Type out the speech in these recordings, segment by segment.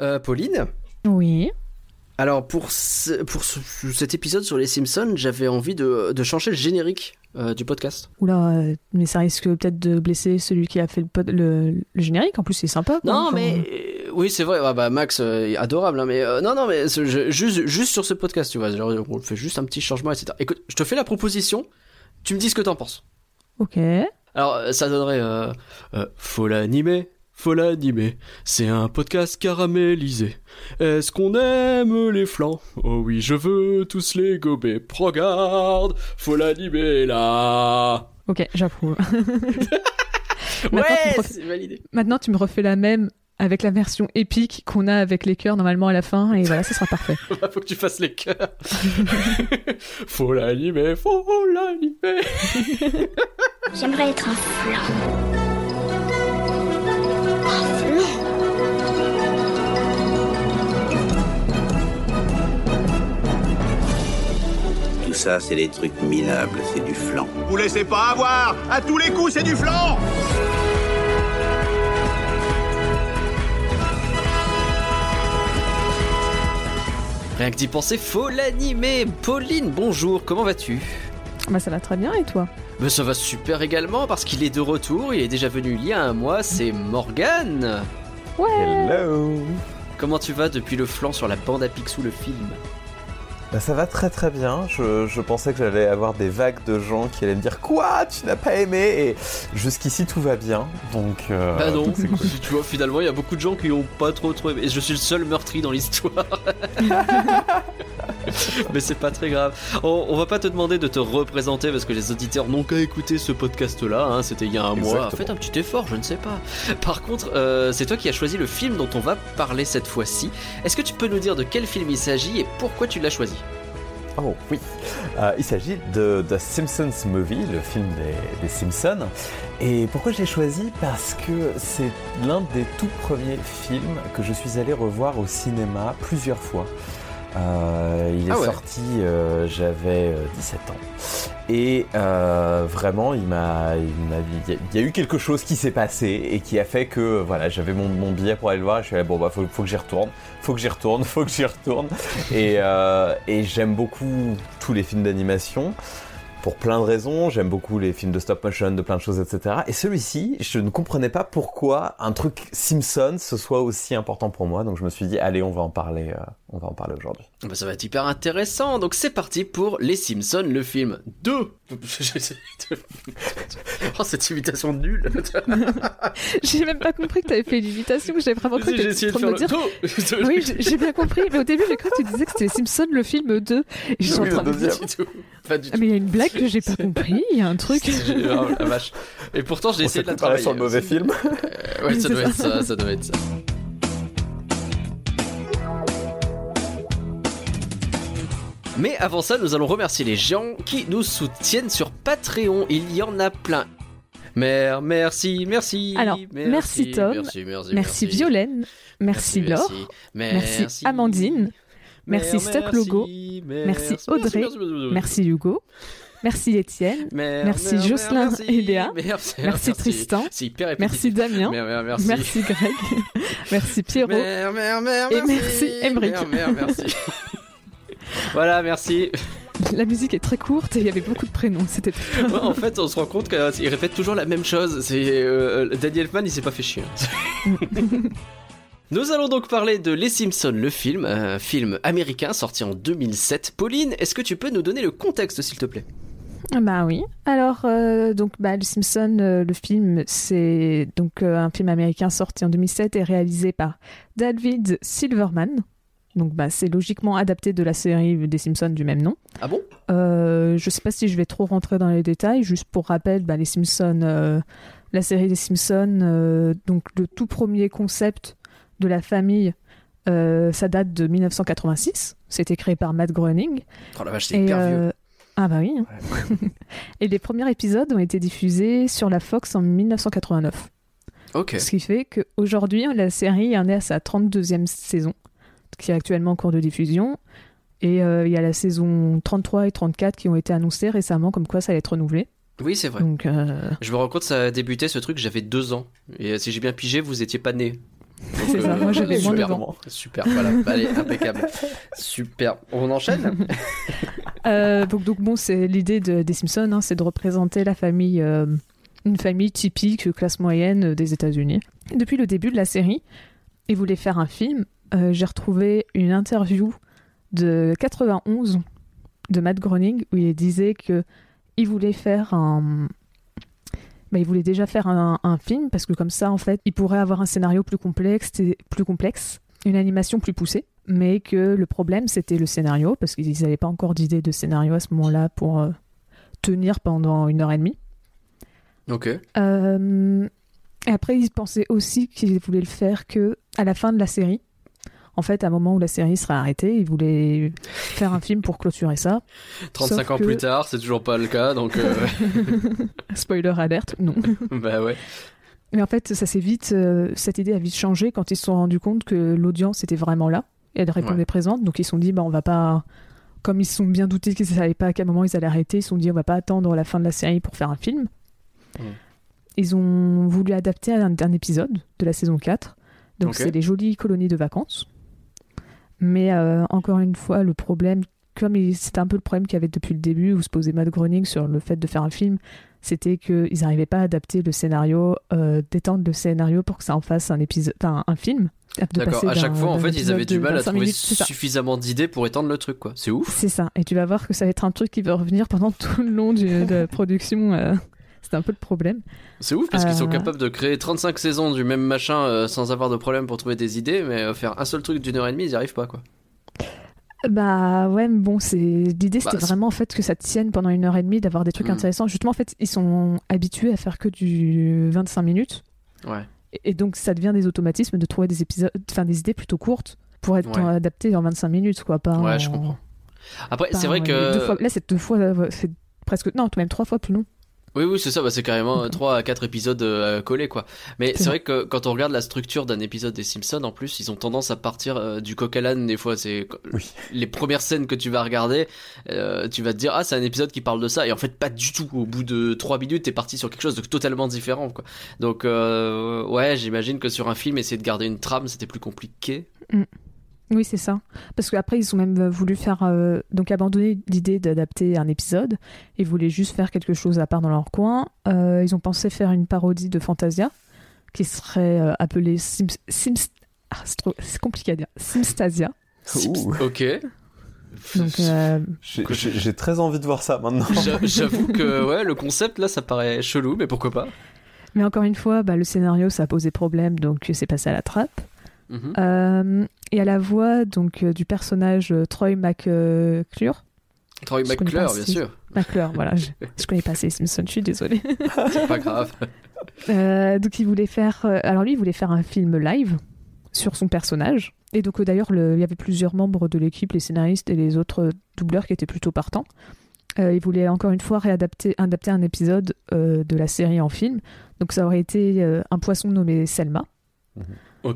Euh, Pauline Oui. Alors pour, ce- pour ce- cet épisode sur les Simpsons, j'avais envie de, de changer le générique euh, du podcast. Oula, euh, mais ça risque peut-être de blesser celui qui a fait le, pod- le, le générique. En plus, c'est sympa. quoi. Non Enfin, mais oui c'est vrai, ah, bah, Max euh, adorable, hein, mais non non mais je- juste, juste sur ce podcast tu vois, genre, on fait juste un petit changement etc. Écoute, je te fais la proposition, tu me dis ce que t'en penses. Ok. Alors, ça donnerait Faut l'animer, faut l'animer. C'est un podcast caramélisé. Est-ce qu'on aime les flancs? Oh oui, je veux tous les gober. Regarde, faut l'animer là. Ok, j'approuve. Maintenant, tu Ouais, me refais- c'est validé. Maintenant, tu me refais la même avec la version épique qu'on a avec les cœurs normalement à la fin, et voilà, ça sera parfait. Bah, faut que tu fasses les cœurs. faut l'animer, faut l'animer. J'aimerais être un flan. Tout ça, c'est des trucs minables, c'est du flan. Vous laissez pas avoir. À tous les coups, c'est du flan. Rien que d'y penser, faut l'animer. Pauline, bonjour, comment vas-tu? Bah, ça va très bien, et toi? Mais ça va super également parce qu'il est de retour, il est déjà venu il y a un mois, c'est Morgan. Ouais. Hello. Comment tu vas depuis le flanc sur la bande à Picsou le film? Bah, Ça va très très bien. Je, je pensais que j'allais avoir des vagues de gens qui allaient me dire Quoi Tu n'as pas aimé? Et jusqu'ici tout va bien. Donc. euh, Bah non, donc c'est cool. tu vois finalement il y a beaucoup de gens qui ont pas trop trop aimé. Et je suis le seul meurtri dans l'histoire. Mais c'est pas très grave. On, on va pas te demander de te représenter parce que les auditeurs n'ont qu'à écouter ce podcast là. Hein, C'était il y a un mois. Faites un petit effort, je ne sais pas. Par contre, euh, c'est toi qui as choisi le film dont on va parler cette fois-ci. Est-ce que tu peux nous dire de quel film il s'agit et pourquoi tu l'as choisi? Oh oui. Euh, il s'agit de The Simpsons Movie, le film des, des Simpsons. Et pourquoi je l'ai choisi? Parce que c'est l'un des tout premiers films que je suis allé revoir au cinéma plusieurs fois. Euh, il est Ah ouais. sorti, euh, j'avais euh, 17 ans. Et euh, vraiment, il m'a, il m'a, il y a- il y a eu quelque chose qui s'est passé et qui a fait que voilà, j'avais mon, mon billet pour aller le voir. Et je suis là, bon bah faut, faut que j'y retourne, faut que j'y retourne, faut que j'y retourne. Et, euh, et j'aime beaucoup tous les films d'animation. Pour plein de raisons, j'aime beaucoup les films de stop motion, de plein de choses, etc. Et celui-ci, je ne comprenais pas pourquoi un truc Simpson ce soit aussi important pour moi. Donc je me suis dit, allez, on va en parler, euh, on va en parler aujourd'hui. Bah, ça va être hyper intéressant. Donc c'est parti pour Les Simpsons, le film 2. oh, cette imitation nulle. J'ai même pas compris que t'avais fait une imitation, j'ai vraiment cru que t'étais en de train de me dire. 2. Oui, j'ai- bien compris, mais au début j'ai cru que tu disais que c'était Simpson le film 2. Et je suis en train de me dire. Pas du tout. Ah, tout. mais il y a une blague que j'ai pas compris, il y a un truc. Oh, la vache. Et pourtant j'ai On essayé de la travailler. sur le mauvais film. Euh, ouais, ça doit ça. être ça, ça doit être ça. Mais avant ça, nous allons remercier les gens qui nous soutiennent sur Patreon. Il y en a plein. Mer, merci, merci. Alors, merci, Tom. Merci, merci, Merci Violaine, merci, Laure, merci, Amandine, merci Stock Logo, merci Audrey, merci Hugo, merci Étienne, Merci Jocelyn et Léa. Merci, merci Tristan, merci. Damien, Mer, mer, merci. merci Greg, merci Pierrot. Et merci, merci. voilà, merci. La musique est très courte et il y avait beaucoup de prénoms, c'était Ouais, en fait, on se rend compte qu'il répète toujours la même chose. C'est euh, Danny Elfman, il s'est pas fait chier. Nous allons donc parler de Les Simpsons, le film, un film américain sorti en 2007. Pauline, est-ce que tu peux nous donner le contexte, s'il te plaît? Bah oui. Alors, euh, donc, bah, Le Simpson, euh, le film, c'est donc euh, un film américain sorti en 2007 et réalisé par David Silverman. Donc, bah, c'est logiquement adapté de la série des Simpsons du même nom. Ah bon? Je sais pas si je vais trop rentrer dans les détails. Juste pour rappel, bah, les Simpsons, la série des Simpsons, donc le tout premier concept de la famille, ça date de 1986. C'était créé par Matt Groening. Oh la vache, c'est hyper vieux. Ah bah oui. hein. et les premiers épisodes ont été diffusés sur la Fox en 1989. Ok. Ce qui fait qu'aujourd'hui, la série en est à sa 32e saison, qui est actuellement en cours de diffusion. Et euh, il y a la saison 33 et 34 qui ont été annoncées récemment, comme quoi ça allait être renouvelé. Oui, c'est vrai. Donc, euh, Je me rends compte, ça a débuté ce truc, j'avais deux ans. Et euh, si j'ai bien pigé, vous étiez pas né. Donc, C'est ça, moi, j'avais moins super, devant. Super, voilà, allez, impeccable. Super. On enchaîne? Euh, donc, donc bon, c'est l'idée de, des Simpsons, hein, c'est de représenter la famille, euh, une famille typique classe moyenne euh, des États-Unis. Depuis le début de la série, ils voulaient faire un film. Euh, J'ai retrouvé une interview de 91 de Matt Groening où il disait que il voulait faire un bah, il voulait déjà faire un, un film parce que comme ça en fait il pourrait avoir un scénario plus complexe et plus complexe une animation plus poussée mais que le problème c'était le scénario parce qu'ils n'avaient pas encore d'idée de scénario à ce moment-là pour euh, tenir pendant une heure et demie Ok. euh, et après, ils pensaient aussi qu'ils voulaient le faire que à la fin de la série. En fait, à un moment où la série serait arrêtée, ils voulaient faire un film pour clôturer ça. 35 Sauf ans que- plus tard, c'est toujours pas le cas, donc euh, Spoiler alerte, non. bah ouais. Mais en fait, ça s'est vite, euh, cette idée a vite changé quand ils se sont rendus compte que l'audience était vraiment là et elle répondait Ouais. présente. Donc ils se sont dit, bah on va pas, comme ils se sont bien doutés qu'ils ne savaient pas à quel moment ils allaient arrêter, ils se sont dit, on va pas attendre la fin de la série pour faire un film. Ils ont voulu adapter un, un épisode de la saison 4. Donc c'est les jolies colonies de vacances. Mais euh, encore une fois, le problème, comme c'était un peu le problème qu'il y avait depuis le début, où se posait Matt Groening sur le fait de faire un film, c'était qu'ils n'arrivaient pas à adapter le scénario, euh, d'étendre le scénario pour que ça en fasse un épisode, enfin, un film. D'accord. À chaque fois, en fait, ils avaient du mal à 25 trouver minutes, suffisamment d'idées pour étendre le truc, quoi. C'est ouf. C'est ça. Et tu vas voir que ça va être un truc qui va revenir pendant tout le long du- de la production. euh, C'était un peu le problème. C'est ouf parce qu'ils sont Euh. capables de créer 35 saisons du même machin euh, sans avoir de problème pour trouver des idées, mais euh, faire un seul truc d'une heure et demie, ils n'y arrivent pas, quoi. Bah ouais, mais bon, c'est l'idée, Bah, c'était c'est- vraiment en fait que ça tienne pendant une heure et demie, d'avoir des trucs Mm. intéressants. Justement, en fait, ils sont habitués à faire que du 25 minutes, Ouais. et, donc ça devient des automatismes de trouver des épisodes, enfin des idées plutôt courtes pour être Ouais. adaptées en 25 minutes, quoi. Pas Ouais, en- je comprends. Après, c'est vrai en- que. deux fois- là, c'est deux fois, c'est presque non, même trois fois plus long. Oui, oui, c'est ça, bah, c'est carrément 3 à 4 épisodes euh, collés, quoi. Mais C'est vrai que quand on regarde la structure d'un épisode des Simpsons, en plus, ils ont tendance à partir euh, du coq à l'âne, des fois. C'est Oui. les premières scènes que tu vas regarder, euh, tu vas te dire, ah, c'est un épisode qui parle de ça. Et en fait, pas du tout. Au bout de 3 minutes, t'es parti sur quelque chose de totalement différent, quoi. Donc, euh, ouais, j'imagine que sur un film, essayer de garder une trame, c'était plus compliqué. Oui, c'est ça. Parce qu'après, ils ont même euh, voulu faire. euh, donc, abandonner l'idée d'adapter un épisode. Ils voulaient juste faire quelque chose à part dans leur coin. Euh, ils ont pensé faire une parodie de Fantasia qui serait euh, appelée Sims. Sims ah, c'est trop- c'est compliqué à dire. Simstasia. Ouh. Ok. Donc, euh, J'ai- J'ai j'ai très envie de voir ça maintenant. J'a- J'avoue que, ouais, le concept, là, ça paraît chelou, mais pourquoi pas. mais encore une fois, bah, le scénario, ça a posé problème, donc c'est passé à la trappe. Mhm. Euh, et à la voix donc, euh, du personnage euh, Troy McClure. Troy McClure, bien si- sûr. McClure, voilà. Je, je connais pas ces Simpsons, je suis désolée. C'est pas grave. Euh, donc il voulait faire, alors lui il voulait faire un film live sur son personnage. Et donc d'ailleurs le- il y avait plusieurs membres de l'équipe, les scénaristes et les autres doubleurs qui étaient plutôt partants. Euh, il voulait encore une fois réadapter adapter un épisode euh, de la série en film. Donc ça aurait été un poisson nommé Selma.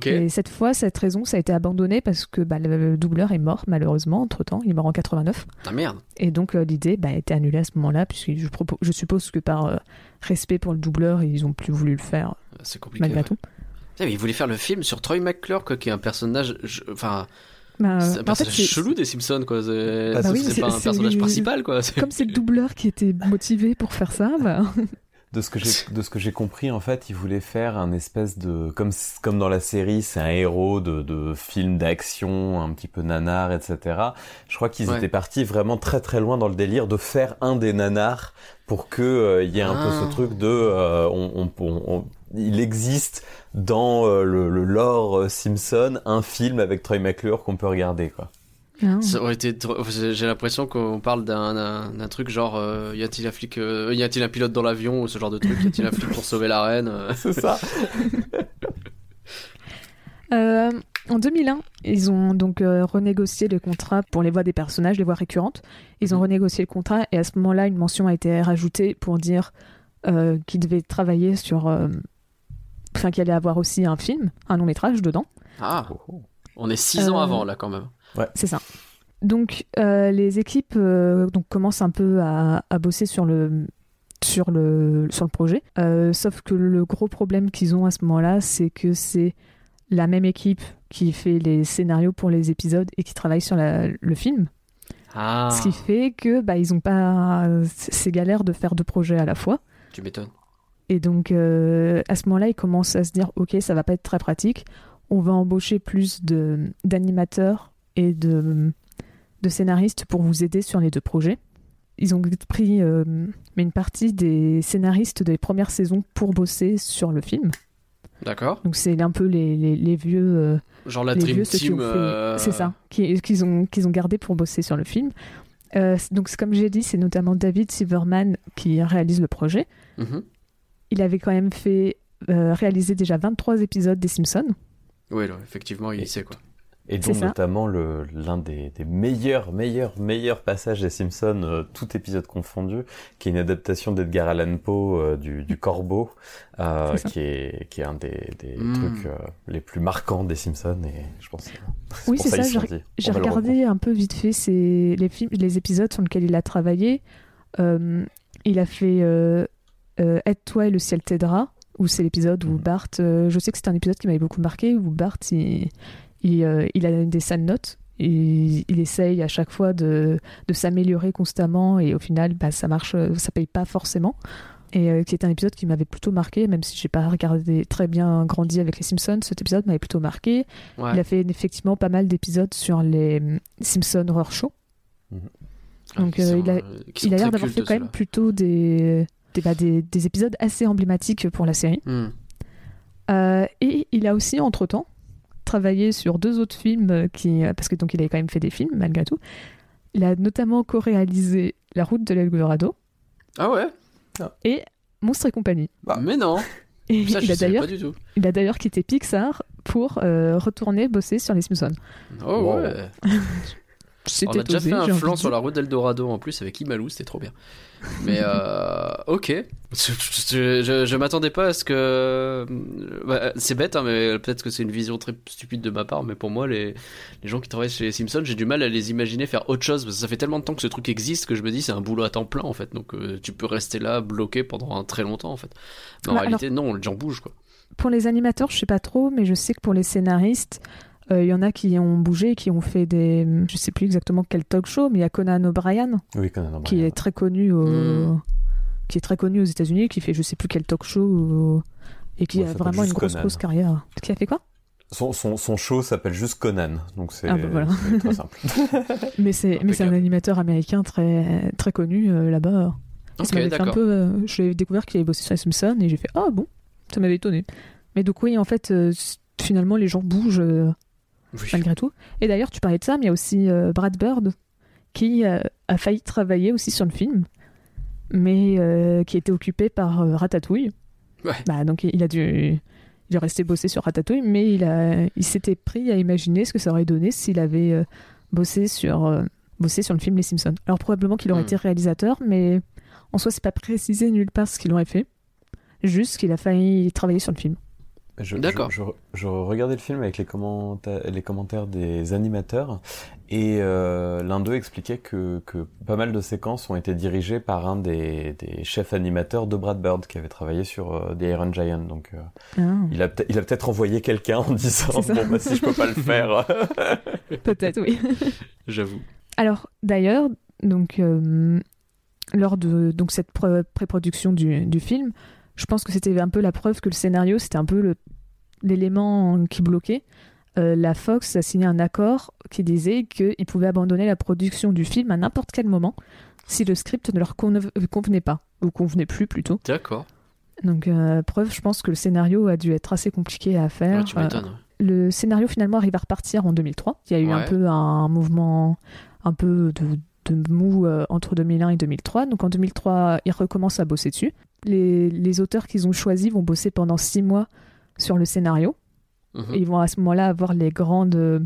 Et cette fois, cette raison, ça a été abandonné parce que bah, le, le doubleur est mort malheureusement entre temps. Il est mort en 89. Ah merde. Et donc euh, l'idée bah, a été annulée à ce moment-là, puisque je, suppose que par euh, respect pour le doubleur, ils ont plus voulu le faire C'est compliqué. malgré ouais. tout. Putain, mais il voulait faire le film sur Troy McClure, quoi, qui est un personnage. je- Enfin, Bah, c'est un bah, en fait, personnage c'est- chelou des Simpsons, quoi. C'est Bah oui, pas c'est- un c'est- personnage principal, quoi. C'est- comme c'est le doubleur qui était motivé pour faire ça, bah, De ce que j'ai de ce que j'ai compris, en fait, il voulait faire un espèce de comme comme dans la série, c'est un héros de de film d'action, un petit peu nanar, etc. Je crois qu'ils Ouais. étaient partis vraiment très très loin dans le délire de faire un des nanars pour que euh, il y ait un peu Ah. ce truc de euh, on, on, on- on- il existe dans euh, le, le lore euh, Simpson un film avec Troy McClure qu'on peut regarder quoi. Ça aurait été. trop- J'ai l'impression qu'on parle d'un- truc genre euh, y a-t-il un flic, euh, y a-t-il un pilote dans l'avion ou ce genre de truc, y a-t-il un flic pour sauver la reine euh? C'est ça. Euh, en 2001, ils ont donc euh, renégocié le contrat pour les voix des personnages, les voix récurrentes. Ils ont Mhm. renégocié le contrat et à ce moment-là, une mention a été rajoutée pour dire euh, qu'ils devaient travailler sur. euh, Enfin, qu'il allait avoir aussi un film, un long métrage dedans. Ah, on est 6 ans avant là quand même. C'est ça. Donc, euh, les équipes euh, donc, commencent un peu à, à bosser sur le, sur le, sur le projet. Euh, sauf que le gros problème qu'ils ont à ce moment-là, c'est que c'est la même équipe qui fait les scénarios pour les épisodes et qui travaille sur la- le film. Ah, Ce qui fait que bah, ils ont pas ces galères de faire deux projets à la fois. tu m'étonnes. Et donc, à ce moment-là, ils commencent à se dire, OK, ça va pas être très pratique. On va embaucher plus de- d'animateurs et de, de scénaristes pour vous aider sur les deux projets. Ils ont pris euh, mais une partie des scénaristes des premières saisons pour bosser sur le film. D'accord. Donc, c'est un peu les, les- les vieux... euh, Genre la les Dream vieux, Team. euh, C'est ça, qui- qu'ils ont, qu'ils ont gardé pour bosser sur le film. Donc, comme j'ai dit, c'est notamment David Silverman qui réalise le projet. mhm. Il avait quand même fait réaliser déjà 23 épisodes des Simpsons. Oui, effectivement, il sait quoi. Et ça. notamment l'un des, des meilleurs, meilleurs, meilleurs passages des Simpsons, euh, tout épisode confondu, qui est une adaptation d'Edgar Allan Poe euh, du, du Corbeau, euh, qui, est, qui est un des, des Mm. trucs euh, les plus marquants des Simpsons. Et je pense que Oui, c'est ça, j'ai- regardé un peu vite fait ces- les, films, les épisodes sur lesquels il a travaillé. Euh, il a fait euh, euh, Aide-toi et le ciel t'aidera, où c'est l'épisode où Mhm. Bart. euh, je sais que c'est un épisode qui m'avait beaucoup marqué, où Bart il, il, euh, il a des sales notes. Il, il essaye à chaque fois de, de s'améliorer constamment et au final bah, ça marche, ça paye pas forcément. Et euh, qui est un épisode qui m'avait plutôt marqué, même si j'ai pas regardé très bien grandi avec les Simpsons, cet épisode m'avait plutôt marqué. Ouais. Il a fait effectivement pas mal d'épisodes sur les hum, Simpson Horror Show. Donc, Qui euh, sont, il a- euh, Il a l'air d'avoir fait quand même plutôt des, des, bah, des, des épisodes assez emblématiques pour la série. Hmm. Euh, et il a aussi, entre-temps, travaillé sur deux autres films, euh, qui, euh, parce que donc il avait quand même fait des films malgré tout. Il a notamment co-réalisé La route de l'Eldorado Ah ouais? Et Monstres et compagnie. Bah. Mais non Et Ça, je il, a d'ailleurs, pas du tout. il a d'ailleurs quitté Pixar pour euh, retourner bosser sur les Simpsons. Oh Wow. ouais C'était On a déjà osé, fait un flanc sur la route d'Eldorado en plus avec Imalou, c'était trop bien. Mais euh, ok, je, je, je m'attendais pas à ce que. bah, c'est bête, hein, mais peut-être que c'est une vision très stupide de ma part, mais pour moi, les, les gens qui travaillent chez les Simpsons, j'ai du mal à les imaginer faire autre chose parce que ça fait tellement de temps que ce truc existe que je me dis c'est un boulot à temps plein en fait. Donc euh, tu peux rester là bloqué pendant un très longtemps en fait. Mais en Bah, réalité, non, les gens bougent quoi. Pour les animateurs, je sais pas trop, mais je sais que pour les scénaristes, euh, il y en a qui ont bougé, qui ont fait des. Je sais plus exactement quel talk show, mais il y a Conan O'Brien, Oui, Conan qui O'Brien. est très connu au... Mm. qui est très connu aux États-Unis, qui fait je sais plus quel talk show ou- et qui Ouais, a vraiment une grosse Conan. grosse carrière. Qui a fait quoi? Son, son, son show s'appelle juste Conan, donc c'est Ah bah voilà. c'est très simple. Mais c'est mais c'est un animateur américain très très connu euh, là-bas. Et ça Ok, m'avait fait un d'accord. peu. euh, je l'ai découvert qu'il avait bossé sur les Simpsons et j'ai fait ah bon, ça m'avait étonné. Mais donc oui, en fait, euh, finalement les gens bougent euh, Oui. malgré tout. Et d'ailleurs, tu parlais de ça, mais il y a aussi euh, Brad Bird qui euh, a failli travailler aussi sur le film, mais euh, qui était occupé par euh, Ratatouille. Ouais. Bah, donc il a dû, il est resté bosser sur Ratatouille, mais il, a, il s'était pris à imaginer ce que ça aurait donné s'il avait bossé, sur, bossé sur le film Les Simpsons. Alors probablement qu'il aurait Hmm. été réalisateur, mais en soi, c'est pas précisé nulle part ce qu'il aurait fait. Juste qu'il a failli travailler sur le film. Je, D'accord. Je, je- je regardais le film avec les, commenta- les commentaires des animateurs et euh, l'un d'eux expliquait que, que pas mal de séquences ont été dirigées par un des, des chefs animateurs de Brad Bird qui avait travaillé sur euh, The Iron Giant. Donc euh, Ah. il a peut- il a peut-être envoyé quelqu'un en disant bon bah si je peux pas le faire. Peut-être, oui. J'avoue. Alors, d'ailleurs, donc, euh, lors de donc, cette pré- pré-production du, du film, je pense que c'était un peu la preuve que le scénario, c'était un peu l'élément qui bloquait. Euh, la Fox a signé un accord qui disait qu'ils pouvaient abandonner la production du film à n'importe quel moment si le script ne leur conve- convenait pas, ou convenait plus plutôt. D'accord. Donc, euh, preuve, je pense que le scénario a dû être assez compliqué à faire. Ouais, tu Euh, m'étonnes. le scénario finalement arrive à repartir en 2003. Il y a eu un peu un mouvement un peu de, de mou euh, entre 2001 et 2003. Donc en 2003, ils recommencent à bosser dessus. Les, les auteurs qu'ils ont choisis vont bosser pendant six mois sur le scénario. Mhm. Et ils vont à ce moment-là avoir les grandes euh,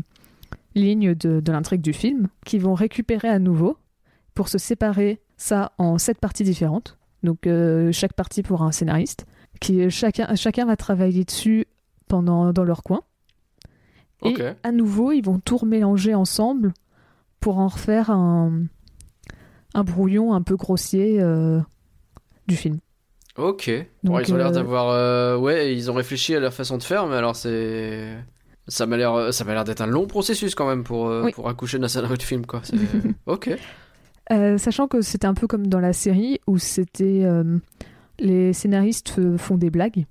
lignes de, de l'intrigue du film qu'ils vont récupérer à nouveau pour se séparer ça en sept parties différentes. Donc euh, chaque partie pour un scénariste. Qui, chacun, chacun va travailler dessus pendant, dans leur coin. Et à nouveau, ils vont tout remélanger ensemble pour en refaire un, un brouillon un peu grossier euh, du film. Ok. Donc, ils ont l'air euh, d'avoir. euh, Ouais, ils ont réfléchi à leur façon de faire, mais alors c'est. Ça m'a l'air, ça m'a l'air d'être un long processus quand même pour, Oui. pour accoucher d'un scénario de film, quoi. Ok. Euh, sachant que c'était un peu comme dans la série où c'était euh, les scénaristes font des blagues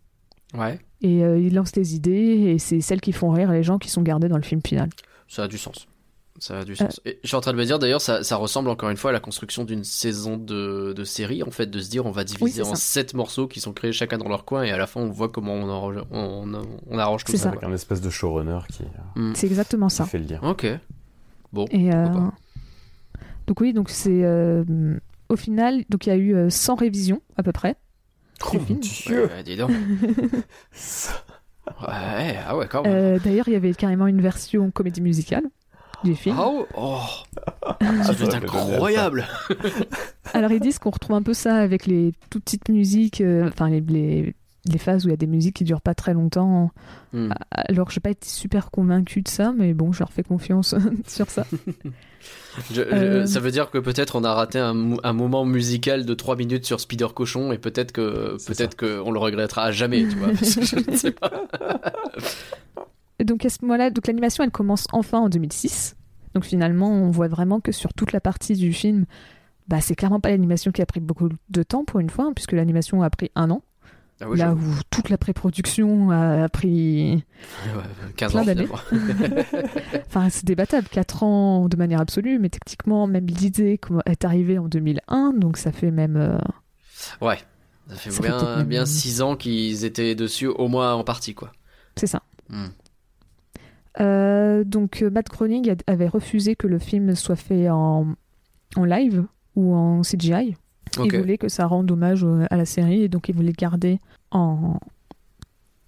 Ouais, et euh, ils lancent des idées et c'est celles qui font rire les gens qui sont gardés dans le film final. ça a du sens. Ça Euh. a du sens. Et je suis en train de me dire d'ailleurs, ça, ça ressemble encore une fois à la construction d'une saison de, de série, en fait, de se dire on va diviser en sept morceaux qui sont créés chacun dans leur coin et à la fin on voit comment on, arrange, on, on arrange tout C'est ça. ça. Avec un espèce de showrunner qui, euh, Hmm. C'est exactement qui ça. fait le lien. Ok. Bon. Et euh, donc oui, donc c'est euh, au final donc il y a eu euh, 100 révisions à peu près. Oh mon dieu Ouais, dis donc. Ouais, ah ouais, quand même. Euh, D'ailleurs, il y avait carrément une version comédie musicale du film. Ah ouais Oh, ça doit être incroyable. Alors ils disent qu'on retrouve un peu ça avec les toutes petites musiques, euh, enfin les, les, les phases où il y a des musiques qui durent pas très longtemps. Hmm. Alors je n'ai pas été super convaincue de ça, mais bon, je leur fais confiance sur ça. Je- je- Euh. Ça veut dire que peut-être on a raté un, mo- un moment musical de 3 minutes sur Spider Cochon et peut-être que peut-être que on le regrettera à jamais, tu vois. parce que je ne sais pas. Donc à ce moment-là, donc l'animation elle commence enfin en 2006. Donc finalement, on voit vraiment que sur toute la partie du film, bah c'est clairement pas l'animation qui a pris beaucoup de temps pour une fois, hein, puisque l'animation a pris un an. Ah là où toute la pré-production a, pris, Ouais, 15 plein ans d'années. enfin c'est débattable, 4 ans de manière absolue, mais techniquement même l'idée est arrivée en 2001, donc ça fait même euh, Ouais. Ça fait Ça bien 6 ans qu'ils étaient dessus, au moins en partie, quoi. c'est ça. Hmm. Euh, donc euh, Matt Groening avait refusé que le film soit fait en, en live ou en CGI. Il voulait que ça rende hommage à la série et donc il voulait garder en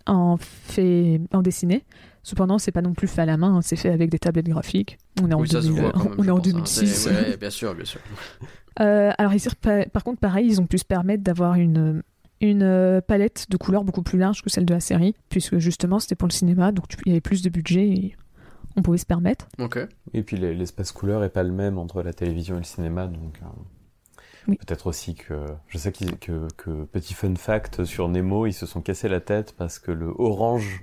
en fait en dessiné. Cependant, c'est pas non plus fait à la main, hein, c'est fait avec des tablettes graphiques. On est en, Oui, ça se 2000 voit quand même, on est en pense, hein. 2006. C'est- Ouais, bien sûr, bien sûr. Euh, alors ici, pa- par contre, pareil, ils ont pu se permettre d'avoir une une euh, palette de couleurs beaucoup plus large que celle de la série, puisque justement c'était pour le cinéma, donc tu- il y avait plus de budget et on pouvait se permettre. Ok. Et puis les- l'espace couleur est pas le même entre la télévision et le cinéma, donc euh, Oui. peut-être aussi que je sais que, que petit fun fact sur Nemo, ils se sont cassés la tête parce que le orange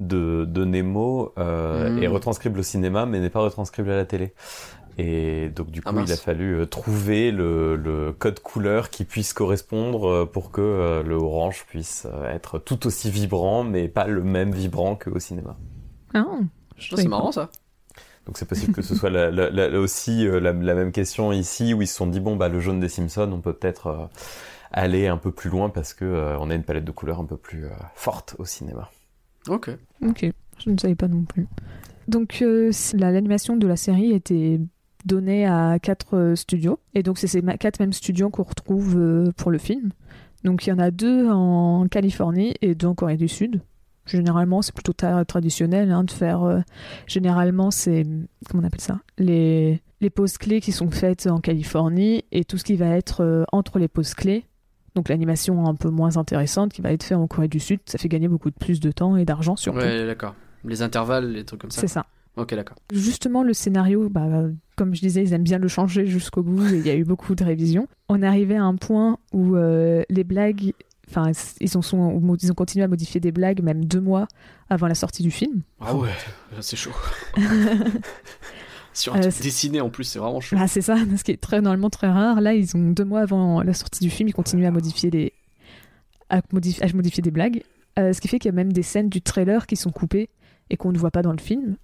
de, de Nemo euh, Mm. est retranscrible au cinéma mais n'est pas retranscrible à la télé. Et donc du coup, Ah, mince. il a fallu euh, trouver le, le code couleur qui puisse correspondre euh, pour que euh, le orange puisse être tout aussi vibrant, mais pas le même vibrant qu'au cinéma. Ah, C'est marrant ça. Donc c'est possible que ce soit la, la- la- aussi la, la même question ici où ils se sont dit bon bah le jaune des Simpsons on peut peut-être euh, aller un peu plus loin parce que euh, on a une palette de couleurs un peu plus euh, forte au cinéma. Ok. Ok, je ne savais pas non plus. Donc euh, l'animation de la série était donnée à quatre euh, studios, et donc c'est ces quatre mêmes studios qu'on retrouve euh, pour le film. Donc il y en a deux en Californie et deux en Corée du Sud. Généralement, c'est plutôt traditionnel hein, de faire. euh, généralement, c'est comment on appelle ça? Les les pauses clés qui sont faites en Californie et tout ce qui va être euh, entre les pauses clés. Donc l'animation un peu moins intéressante qui va être faite en Corée du Sud, ça fait gagner beaucoup de plus de temps et d'argent surtout. Ouais, d'accord. Les intervalles, les trucs comme ça. C'est ça. Ok, d'accord. Justement, le scénario, bah, comme je disais, ils aiment bien le changer jusqu'au bout et il y a eu beaucoup de révisions. On est arrivé à un point où euh, les blagues, enfin, ils, en sont, ils ont continué à modifier des blagues même deux mois avant la sortie du film. Ah ouais, c'est chaud. Sur un truc dessiné en plus, c'est vraiment chaud. Ah, c'est ça, ce qui est très, normalement très rare. Là, ils ont deux mois avant la sortie du film, ils continuent à modifier des, à modifier, à modifier des blagues. Euh, ce qui fait qu'il y a même des scènes du trailer qui sont coupées et qu'on ne voit pas dans le film.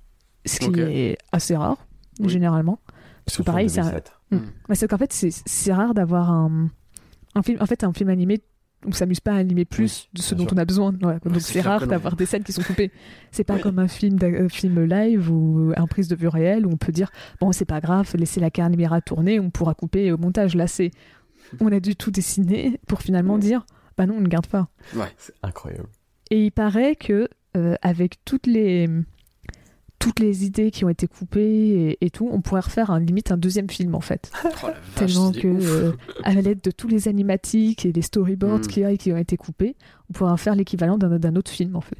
Ce qui est assez rare, Oui. généralement. Parce que Surtout en pareil, c'est un- 2007. Mm. Hmm. Ouais, c'est qu'en fait, c'est- rare d'avoir un, un film. En fait, un film animé, on s'amuse pas à animer plus de ce dont sûr. on a besoin. Ouais, donc c'est rare d'avoir des scènes qui sont coupées. C'est pas Ouais. comme un film, euh, film live ou un prise de vue réelle où on peut dire bon, c'est pas grave, laissez la caméra tourner, on pourra couper au montage. Là, c'est on a dû tout dessiner pour finalement dire bah non, on ne garde pas. C'est incroyable. Et il paraît que euh, avec toutes les toutes les idées qui ont été coupées et, et tout, on pourrait refaire un, limite un deuxième film en fait. Oh vache, Tellement que, euh, à l'aide de tous les animatiques et les storyboards Mm. qu'il y a et qui ont été coupés, on pourrait en faire l'équivalent d'un d'un autre film, en fait.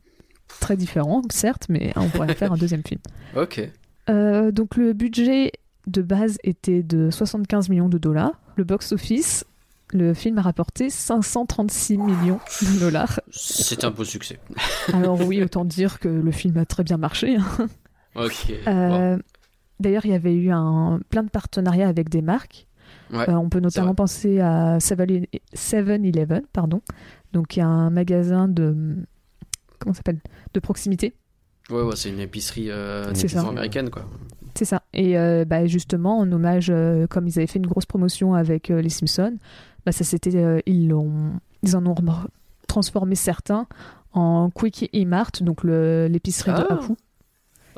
Très différent, certes, mais on pourrait en faire un deuxième film. Ok. Euh, donc, le budget de base était de 75 millions de dollars. Le box-office, le film a rapporté 536 millions de dollars. C'est un beau succès. Alors oui, autant dire que le film a très bien marché. hein. Ok. Euh, D'ailleurs, il y avait eu un, plein de partenariats avec des marques. Ouais, Euh, on peut notamment penser à 7-Eleven, pardon. Donc, il y a un magasin de comment s'appelle? De proximité. Ouais, ouais, c'est une épicerie, euh, une épicerie américaine, quoi. C'est ça. Et euh, bah, justement, en hommage, comme ils avaient fait une grosse promotion avec les Simpsons, bah, ça c'était, ils, ils en ont transformé certains en Quickie et Mart, donc l'épicerie de Ah, Apu.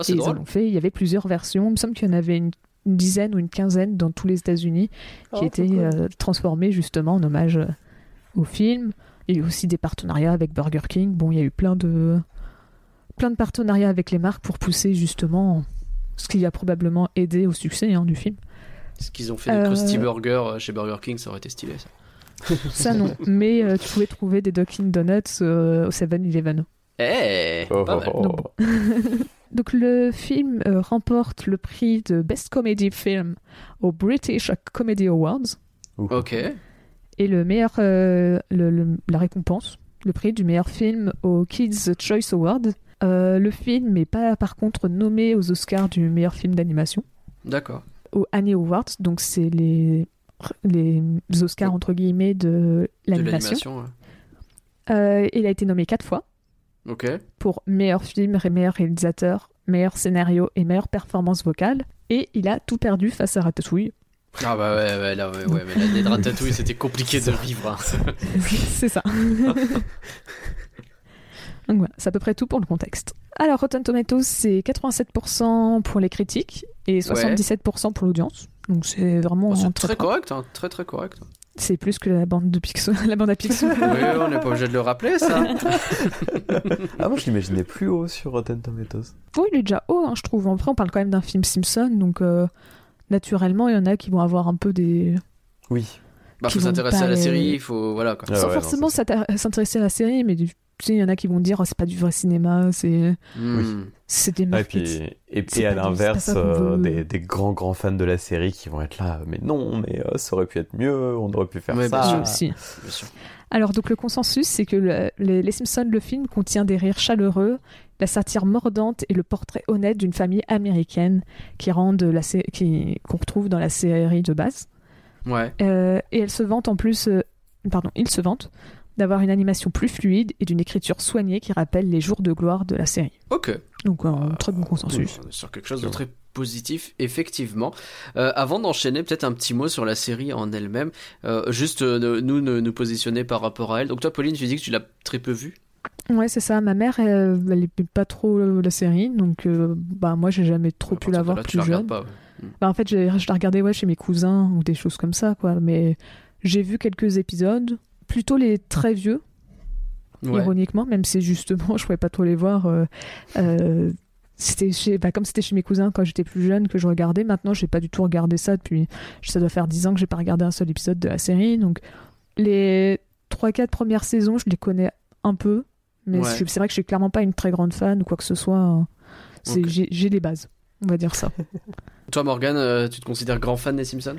Et ils en drôle. ont fait. Il y avait plusieurs versions. Il me semble qu'il y en avait une, une dizaine ou une quinzaine dans tous les États-Unis Oh, qui étaient euh, transformées justement en hommage euh, au film. Il y a eu aussi des partenariats avec Burger King. Bon, il y a eu plein de plein de partenariats avec les marques pour pousser justement ce qui a probablement aidé au succès hein, du film. Ce qu'ils ont fait des Euh, Krusty Burger euh, chez Burger King, ça aurait été stylé, ça. Ça non, mais euh, tu pouvais trouver des Dunkin' Donuts euh, au 7-Eleven. Eh, Oh, pas oh, mal. oh. Donc, le film euh, remporte le prix de Best Comedy Film au British Comedy Awards Ouh. Ok. et le meilleur euh, le- le- la récompense, le prix du meilleur film au Kids Choice Award. Euh, le film n'est pas par contre nommé aux Oscars du meilleur film d'animation, D'accord. aux Annie Awards, donc c'est les les Oscars entre guillemets de De l'animation. l'animation, ouais. Euh, il a été nommé quatre fois Pour meilleur film, meilleur réalisateur, meilleur scénario et meilleure performance vocale. Et il a tout perdu face à Ratatouille. Ah bah ouais, ouais, là, ouais, ouais, mais l'année de Ratatouille, c'était compliqué de vivre. hein. c'est ça. Donc voilà, c'est à peu près tout pour le contexte. Alors, Rotten Tomatoes, c'est 87% pour les critiques et 77% pour l'audience. Donc c'est vraiment un c'est très, très très- correct, hein, très très correct. C'est plus que la bande de Pixar, la bande à Pixar. Oui, on n'est pas obligé de le rappeler, ça. Ah, moi je l'imaginais plus haut sur Rotten Tomatoes. Oui, il est déjà haut, hein, je trouve. Après, on parle quand même d'un film Simpson, donc euh, naturellement, il y en a qui vont avoir un peu des, Oui. Bah, Qui faut s'intéresser à la série, il faut. Voilà, quoi. Ah sans ouais, forcément s'intéresser à la série, mais du- tu sais, il y en a qui vont dire oh, c'est pas du vrai cinéma, c'est c'est des Ah, et marketing. puis, et, et à l'inverse, euh, des, des grands grands fans de la série qui vont être là, mais non, mais euh, ça aurait pu être mieux, on aurait pu faire Ouais, bien ça. sûr. aussi. Bien sûr. Alors donc le consensus, c'est que le- les, les Simpsons, le film contient des rires chaleureux, la satire mordante et le portrait honnête d'une famille américaine qui rendent la qui qu'on retrouve dans la série de base. Ouais. Euh, et elle se vante en plus, euh, pardon, il se vante d'avoir une animation plus fluide et d'une écriture soignée qui rappelle les jours de gloire de la série. Ok. Donc un très bon consensus. On est sur quelque chose de très positif, effectivement. Euh, avant d'enchaîner, peut-être un petit mot sur la série en elle-même. Euh, juste euh, nous, nous positionner par rapport à elle. Donc toi, Pauline, tu dis que tu l'as très peu vue. Ouais, c'est ça. Ma mère, elle, aimait pas trop euh, la série, donc euh, bah moi j'ai jamais trop pu la voir tu plus la regardes jeune. pas. ouais. Bah, en fait, j'ai- je la regardais ouais, chez mes cousins ou des choses comme ça, quoi. Mais j'ai vu quelques épisodes, plutôt les très vieux, Ouais. ironiquement, même si justement je pouvais pas trop les voir. euh, euh, c'était chez, bah, comme c'était chez mes cousins quand j'étais plus jeune que je regardais. Maintenant, j'ai pas du tout regardé ça depuis. Ça doit faire 10 ans que j'ai pas regardé un seul épisode de la série. Donc, les 3-4 premières saisons, je les connais un peu. Mais Ouais. c'est vrai que je suis clairement pas une très grande fan ou quoi que ce soit. hein. J'ai- des bases, on va dire ça. Toi, Morgan, euh, tu te considères grand fan des Simpsons?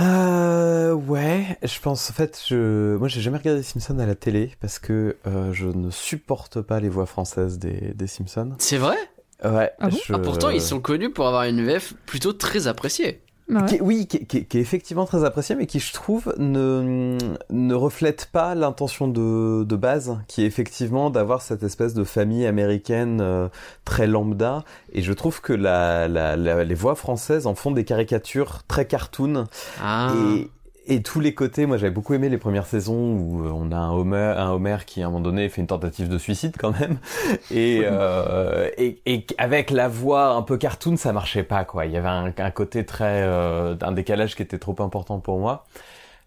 Euh, ouais, je pense en fait, je, moi j'ai jamais regardé les Simpsons à la télé parce que euh, je ne supporte pas les voix françaises des, des Simpsons. C'est vrai? Ouais. Ah bon? je- Ah, Pourtant, ils sont connus pour avoir une VF plutôt très appréciée. Ouais. Qui est- oui, qui, est- qui est- qui est effectivement très apprécié, mais qui, je trouve, ne, ne reflète pas l'intention de, de base, qui est effectivement d'avoir cette espèce de famille américaine euh, très lambda. Et je trouve que la, la, la- les voix françaises en font des caricatures très cartoon. Ah. Et, et tous les côtés, moi j'avais beaucoup aimé les premières saisons où euh, on a un Homer, un Homer qui à un moment donné fait une tentative de suicide quand même. Et, euh, et, et avec la voix un peu cartoon, ça marchait pas quoi. Il y avait un, un côté très, euh, un décalage qui était trop important pour moi.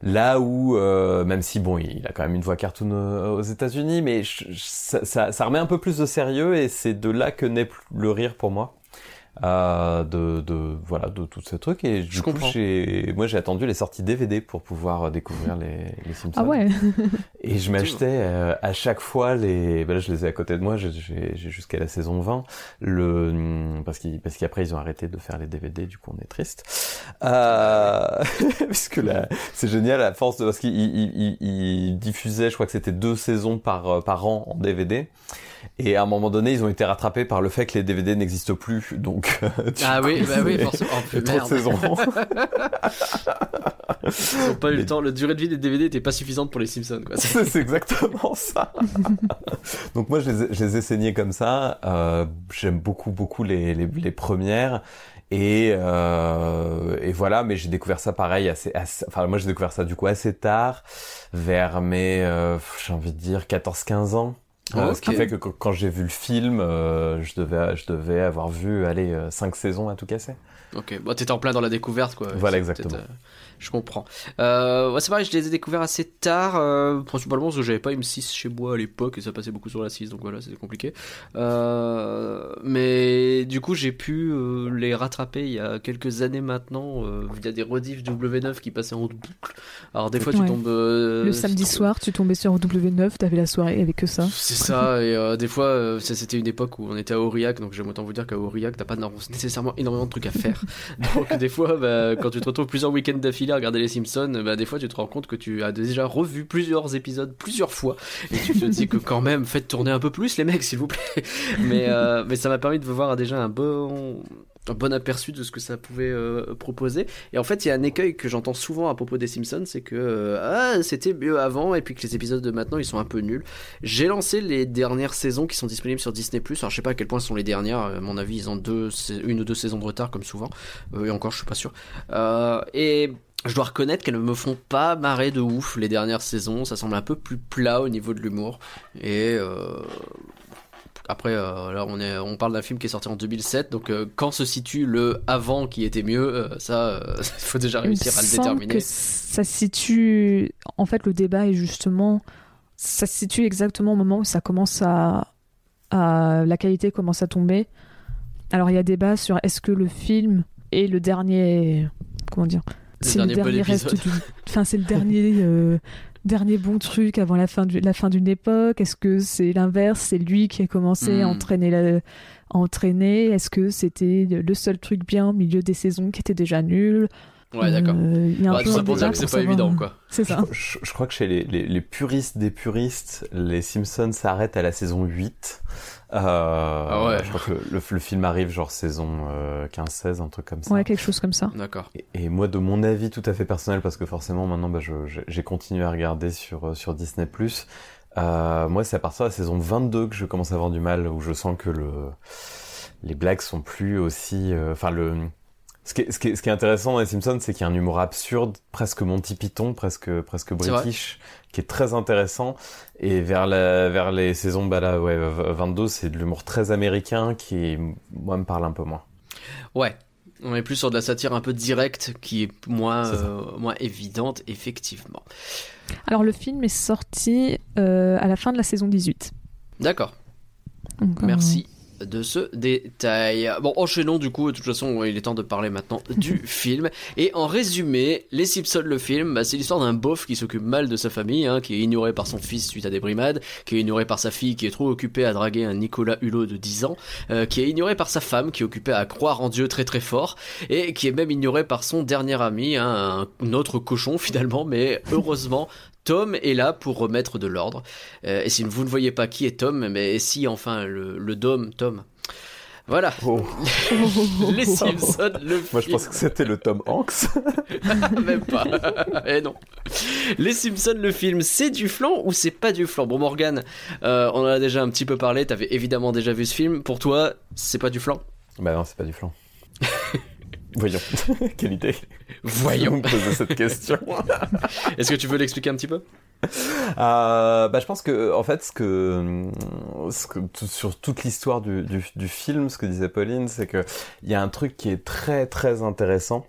Là où, euh, même si bon, il a quand même une voix cartoon euh, aux États-Unis, mais je- je- ça, ça, ça remet un peu plus de sérieux et c'est de là que naît le rire pour moi. Euh, de, de voilà de tout ce truc. Et du Je coup j'ai moi j'ai attendu les sorties DVD pour pouvoir euh, découvrir les, les Simpsons. Ah ouais. et je m'achetais euh, à chaque fois les ben là je les ai à côté de moi j'ai- j'ai j'ai jusqu'à la saison 20 le parce qu'ils parce qu'après ils ont arrêté de faire les DVD du coup on est triste. Euh, parce que là c'est génial à force de parce qu'ils ils, ils- ils diffusaient je crois que c'était deux saisons par euh, par an en DVD et à un moment donné ils ont été rattrapés par le fait que les DVD n'existent plus donc euh, Ah oui, bah oui, forcément. Oh, trop de merde. saisons Ils ont pas eu le temps. La durée de vie des DVD était pas suffisante pour les Simpsons, quoi. C'est exactement ça. Donc moi, je les, je les ai saignés comme ça. Euh, J'aime beaucoup, beaucoup les, les, les premières. Et, euh, et voilà, mais j'ai découvert ça pareil assez, assez- enfin moi j'ai découvert ça du coup assez tard, vers mes, euh, j'ai envie de dire 14-15 ans. Ah, Euh, Ce qui fait que qu- quand j'ai vu le film, euh, je devais, je devais avoir vu, allez, 5 saisons à tout casser. Ok, bon, t'étais en plein dans la découverte, quoi. Voilà, exactement. euh, je comprends. Euh, ouais, c'est pareil, je les ai découverts assez tard, euh, principalement parce que j'avais pas M6 chez moi à l'époque et ça passait beaucoup sur la 6, donc voilà, c'était compliqué. Euh, mais du coup, j'ai pu euh, les rattraper il y a quelques années maintenant euh, via des rediffs W9 qui passaient en boucle. Alors des fois, tu tombes euh, Le samedi soir, tu tombais sur W9, t'avais la soirée avec que ça. C'est ça, et euh, des fois, euh, ça, c'était une époque où on était à Aurillac, donc j'aime autant vous dire qu'à Aurillac, t'as pas nécessairement énormément de trucs à faire. donc des fois, bah, quand tu te retrouves plusieurs week-ends d'affilée à regarder les Simpsons, bah, des fois tu te rends compte que tu as déjà revu plusieurs épisodes plusieurs fois, et tu te dis que quand même, faites tourner un peu plus les mecs, s'il vous plaît. mais, euh, mais ça m'a permis de voir déjà un bon un bon aperçu de ce que ça pouvait euh, proposer. Et en fait, il y a un écueil que j'entends souvent à propos des Simpsons, c'est que euh, ah, c'était mieux avant et puis que les épisodes de maintenant ils sont un peu nuls. J'ai lancé les dernières saisons qui sont disponibles sur Disney+. Alors je sais pas à quel point sont les dernières. À mon avis, ils ont deux, une ou deux saisons de retard comme souvent. Euh, et encore, je suis pas sûr. Euh, et je dois reconnaître qu'elles ne me font pas marrer de ouf les dernières saisons. Ça semble un peu plus plat au niveau de l'humour. Et après, euh, là, on, est, on parle d'un film qui est sorti en 2007, donc euh, quand se situe le avant qui était mieux, euh, ça, il faut déjà réussir à le déterminer. que ça se situe. En fait, le débat est justement. Ça se situe exactement au moment où ça commence à. à- La qualité commence à tomber. Alors, il y a débat sur est-ce que le film est le dernier. Comment dire Le C'est le dernier bon dernier reste du. Enfin, c'est le dernier. Dernier bon truc avant la fin, du- la fin d'une époque? Est-ce que c'est l'inverse? C'est lui qui a commencé à Hmm. entraîner la, à entraîner? Est-ce que c'était le seul truc bien au milieu des saisons qui était déjà nul? Ouais, d'accord. Euh, il y a un Ouais, peu tout ça un pour dire que c'est pas savoir- évident, quoi. C'est ça. Je, je crois que chez les, les, les puristes des puristes, les Simpsons s'arrêtent à la saison 8. Euh, Ah ouais. Je crois que le, le film arrive genre saison euh, 15-16, un truc comme ça. Ouais, quelque chose comme ça. D'accord. Et, et moi, de mon avis tout à fait personnel, parce que forcément maintenant bah, j'ai continué à regarder sur, euh, sur Disney+, euh, moi c'est à partir de la saison 22 que je commence à avoir du mal, où je sens que le, les blagues sont plus aussi... euh, Enfin, le... Ce qui, est, ce, qui est, ce qui est intéressant dans les Simpsons, c'est qu'il y a un humour absurde, presque Monty Python, presque, presque british, qui est très intéressant. Et vers, la, vers les saisons bah là, ouais, 22, c'est de l'humour très américain qui, moi, me parle un peu moins. Ouais. On est plus sur de la satire un peu directe qui est moins, euh, moins évidente, effectivement. Alors, le film est sorti euh, à la fin de la saison 18. D'accord. Euh, Merci de ce détail. Bon, enchaînons du coup, de toute façon, il est temps de parler maintenant du film. Et en résumé, Les Simpsons, le film, bah, c'est l'histoire d'un beauf qui s'occupe mal de sa famille, hein, qui est ignoré par son fils suite à des brimades, qui est ignoré par sa fille qui est trop occupée à draguer un Nicolas Hulot de 10 ans, euh, qui est ignoré par sa femme qui est occupée à croire en Dieu très très fort, et qui est même ignoré par son dernier ami, hein, un autre cochon finalement, mais heureusement, Tom est là pour remettre de l'ordre. Euh, et si vous ne voyez pas qui est Tom, mais si enfin le, le Dom, Tom. Voilà, Oh. les Simpsons, le film. Moi, je pense que c'était le Tom Hanks. Même pas. eh non. Les Simpsons, le film, c'est du flan ou c'est pas du flan? Bon, Morgan, euh, on en a déjà un petit peu parlé, t'avais évidemment déjà vu ce film. Pour toi, c'est pas du flan? Bah non, c'est pas du flan. Voyons, quelle idée. Voyons. me posez cette question. Est-ce que tu veux l'expliquer un petit peu? Euh, bah, je pense que, en fait, ce que, ce que tout- sur toute l'histoire du, du, du film, ce que disait Pauline, c'est que il y a un truc qui est très très intéressant,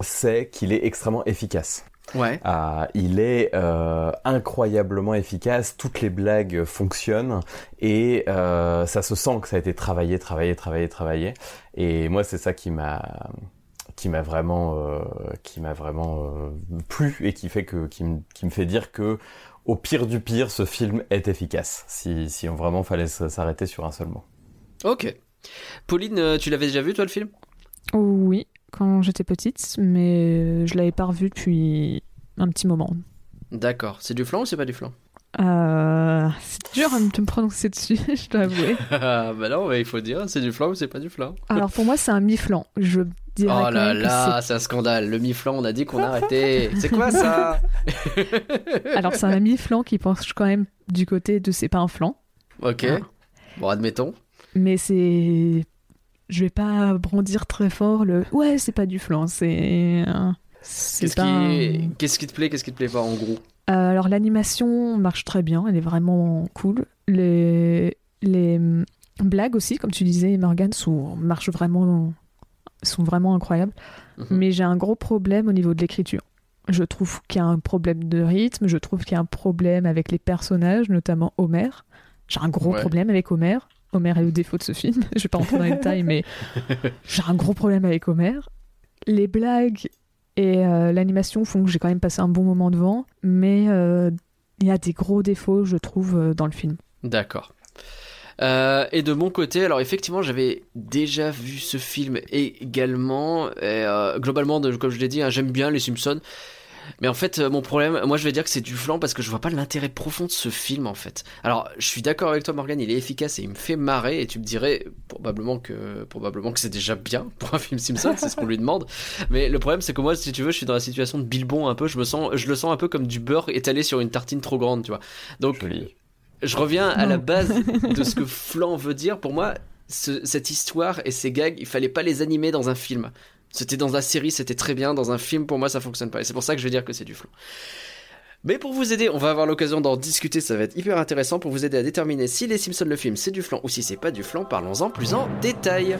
c'est qu'il est extrêmement efficace. Ouais. Euh, il est euh, incroyablement efficace, toutes les blagues fonctionnent et euh, ça se sent que ça a été travaillé, travaillé, travaillé, travaillé. Et moi, c'est ça qui m'a qui m'a vraiment euh, qui m'a vraiment euh, plu et qui fait que qui me qui me fait dire que au pire du pire, ce film est efficace. Si si on vraiment fallait s'arrêter sur un seul mot. Ok. Pauline, tu l'avais déjà vu toi le film? Oui, quand j'étais petite, mais je l'avais pas revu depuis un petit moment. D'accord. C'est du flan ou c'est pas du flan Euh, c'est dur de me prononcer dessus, je dois avouer. Ah bah non, mais il faut dire, c'est du flan ou c'est pas du flan Alors pour moi, c'est un mi-flan. Je dirais Oh là là, c'est un scandale. Le mi-flan, on a dit qu'on arrêtait. C'est quoi ça? Alors c'est un mi-flan qui penche quand même du côté de c'est pas un flan, Ok. Bon, admettons. mais c'est. Je vais pas brandir très fort le. Ouais, c'est pas du flan, c'est. euh, c'est Qu'est-ce pas qui... un- Qu'est-ce qui te plaît, qu'est-ce qui te plaît pas en gros? Euh, alors l'animation marche très bien, elle est vraiment cool. Les, les hum, blagues aussi, comme tu disais, Morgan, sont, marchent vraiment, sont vraiment incroyables. Mhm. Mais j'ai un gros problème au niveau de l'écriture. Je trouve qu'il y a un problème de rythme, je trouve qu'il y a un problème avec les personnages, notamment Homer. J'ai un gros Ouais. problème avec Homer. Homer est le défaut de ce film. je vais pas rentrer dans les détails, mais j'ai un gros problème avec Homer. Les blagues et euh, l'animation font que j'ai quand même passé un bon moment devant, mais euh, il y a des gros défauts, je trouve, euh, dans le film. D'accord. Et de mon côté, alors effectivement, j'avais déjà vu ce film également. Globalement, comme je l'ai dit, hein, j'aime bien les Simpsons. Mais en fait, euh, mon problème, moi je vais dire que c'est du flan parce que je vois pas l'intérêt profond de ce film en fait. Alors, je suis d'accord avec toi, Morgan, il est efficace et il me fait marrer. Et tu me dirais probablement que probablement que c'est déjà bien pour un film Simpson, c'est ce qu'on lui demande. Mais le problème, c'est que moi, si tu veux, je suis dans la situation de Bilbon un peu. Je me sens, je le sens un peu comme du beurre étalé sur une tartine trop grande, tu vois. Donc, Joli. je reviens à la base de ce que flan veut dire. Pour moi, ce- cette histoire et ces gags, il fallait pas les animer dans un film. C'était dans la série, c'était très bien. Dans un film, pour moi, ça fonctionne pas. Et c'est pour ça que je vais dire que c'est du flan. Mais pour vous aider, on va avoir l'occasion d'en discuter, ça va être hyper intéressant pour vous aider à déterminer si Les Simpsons le film c'est du flan ou si c'est pas du flan, parlons-en plus en détail.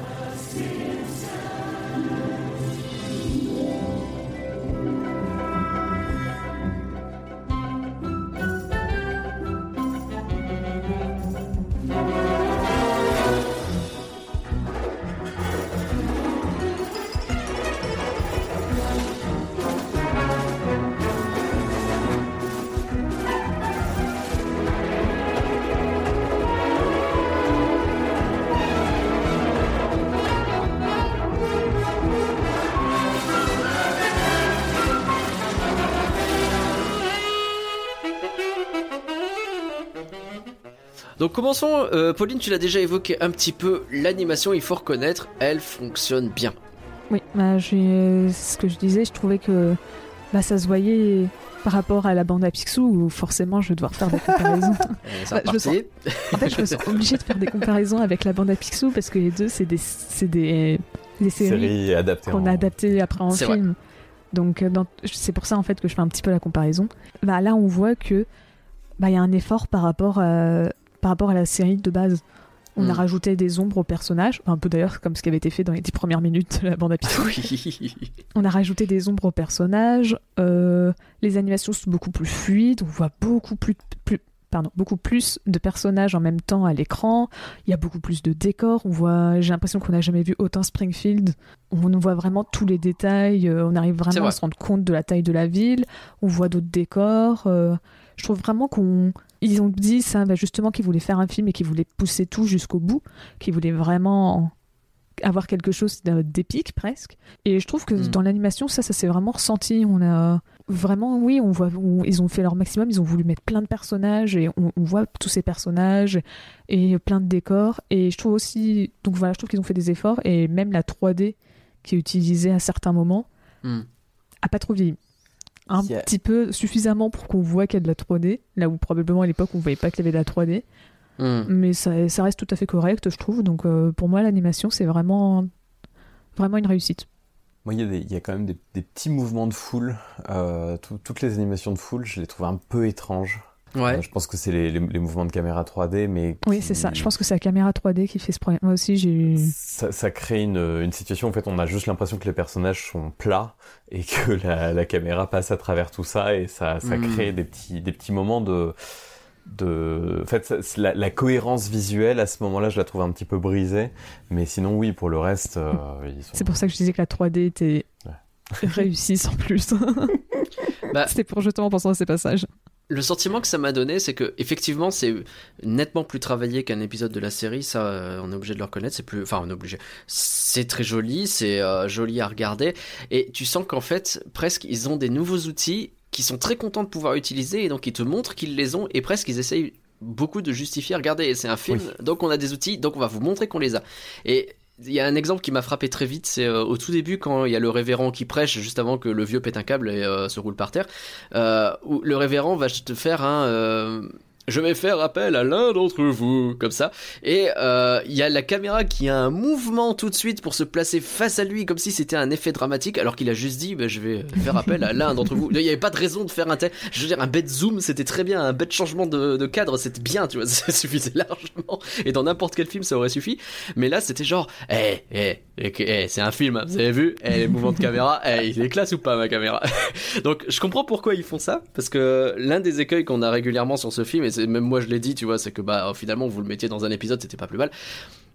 Donc commençons, euh, Pauline, tu l'as déjà évoqué un petit peu, l'animation, il faut reconnaître, elle fonctionne bien. Oui, bah, j'ai- ce que je disais, je trouvais que bah, ça se voyait par rapport à la bande à Picsou, où forcément je vais devoir faire des comparaisons. Euh, c'est Bah, je me. En fait, je me sens obligée de faire des comparaisons avec la bande à Picsou, parce que les deux, c'est des, c'est des, des séries qu'on en- a adaptées après en C'est vrai. film. Donc euh, dans- c'est pour ça en fait que je fais un petit peu la comparaison. Bah, là, on voit que bah, il y a un effort par rapport à, par rapport à la série de base. On a Mm. rajouté des ombres aux personnages, un peu d'ailleurs comme ce qui avait été fait dans les dix premières minutes de la bande à. Oui. On a rajouté des ombres aux personnages. euh, les animations sont beaucoup plus fluides. On voit beaucoup plus, plus- pardon, beaucoup plus de personnages en même temps à l'écran. Il y a beaucoup plus de décors. On voit, j'ai l'impression qu'on n'a jamais vu autant Springfield. On voit vraiment tous les détails. euh, on arrive vraiment vrai. à se rendre compte de la taille de la ville. On voit d'autres décors. euh, je trouve vraiment qu'on ils ont dit ça, bah, justement, qu'ils voulaient faire un film et qu'ils voulaient pousser tout jusqu'au bout, qu'ils voulaient vraiment avoir quelque chose d'épique presque. Et je trouve que Mm. dans l'animation, ça, ça s'est vraiment ressenti. On a vraiment, oui, on voit, ils ont fait leur maximum. Ils ont voulu mettre plein de personnages et on, on voit tous ces personnages et plein de décors. Et je trouve aussi, donc voilà, je trouve qu'ils ont fait des efforts et même la 3D qui est utilisée à certains moments Hmm. a pas trop vieilli. Un petit peu suffisamment pour qu'on voit qu'il y a de la 3D, là où probablement à l'époque on voyait pas qu'il y avait de la 3D, Hmm. mais ça, ça reste tout à fait correct, je trouve. Donc euh, pour moi, l'animation c'est vraiment, vraiment une réussite. Moi, il y, a des- il y a quand même des, des petits mouvements de foule. Euh, tout- toutes les animations de foule, je les trouve un peu étranges. Ouais. Euh, je pense que c'est les, les- les mouvements de caméra 3D, mais Oui, c'est ça. Je pense que c'est la caméra 3D qui fait ce problème. Moi aussi, j'ai eu. ça, ça crée une, une situation en fait on a juste l'impression que les personnages sont plats et que la, la caméra passe à travers tout ça et ça, ça Mm. crée des petits des petits moments de de en fait la, la cohérence visuelle à ce moment-là je la trouve un petit peu brisée mais sinon oui pour le reste euh, sont C'est pour ça que je disais que la 3D était réussie sans plus. Bah- C'était pour justement penser à ces passages. Le sentiment que ça m'a donné, c'est que effectivement, c'est nettement plus travaillé qu'un épisode de la série. Ça, euh, on est obligé de le reconnaître. C'est plus, enfin, on est obligé. C'est très joli, c'est euh, joli à regarder, et tu sens qu'en fait, presque, ils ont des nouveaux outils qui sont très contents de pouvoir utiliser, et donc ils te montrent qu'ils les ont, et presque ils essayent beaucoup de justifier. Regardez, c'est un film, donc on a des outils, donc on va vous montrer qu'on les a. Et il y a un exemple qui m'a frappé très vite, c'est euh, au tout début quand il y a le révérend qui prêche juste avant que le vieux pète un câble et euh, se roule par terre, euh, où le révérend va te faire un je vais faire appel à l'un d'entre vous, comme ça. Et euh, il y a la caméra qui a un mouvement tout de suite pour se placer face à lui, comme si c'était un effet dramatique, alors qu'il a juste dit, bah, je vais faire appel à l'un d'entre vous. Il n'y avait pas de raison de faire un tel. Je veux dire, un bête zoom, c'était très bien, un bête changement de, cadre, c'était bien, tu vois, ça suffisait largement. Et dans n'importe quel film, ça aurait suffi. Mais là, c'était genre, eh, eh, eh, c'est un film, hein, vous avez vu? Eh, les de caméra, eh, il est classe ou pas ma caméra? Donc je comprends pourquoi ils font ça, parce que l'un des écueils qu'on a régulièrement sur ce film, et c'est- même moi je l'ai dit, tu vois, c'est que bah finalement vous le mettiez dans un épisode, c'était pas plus mal.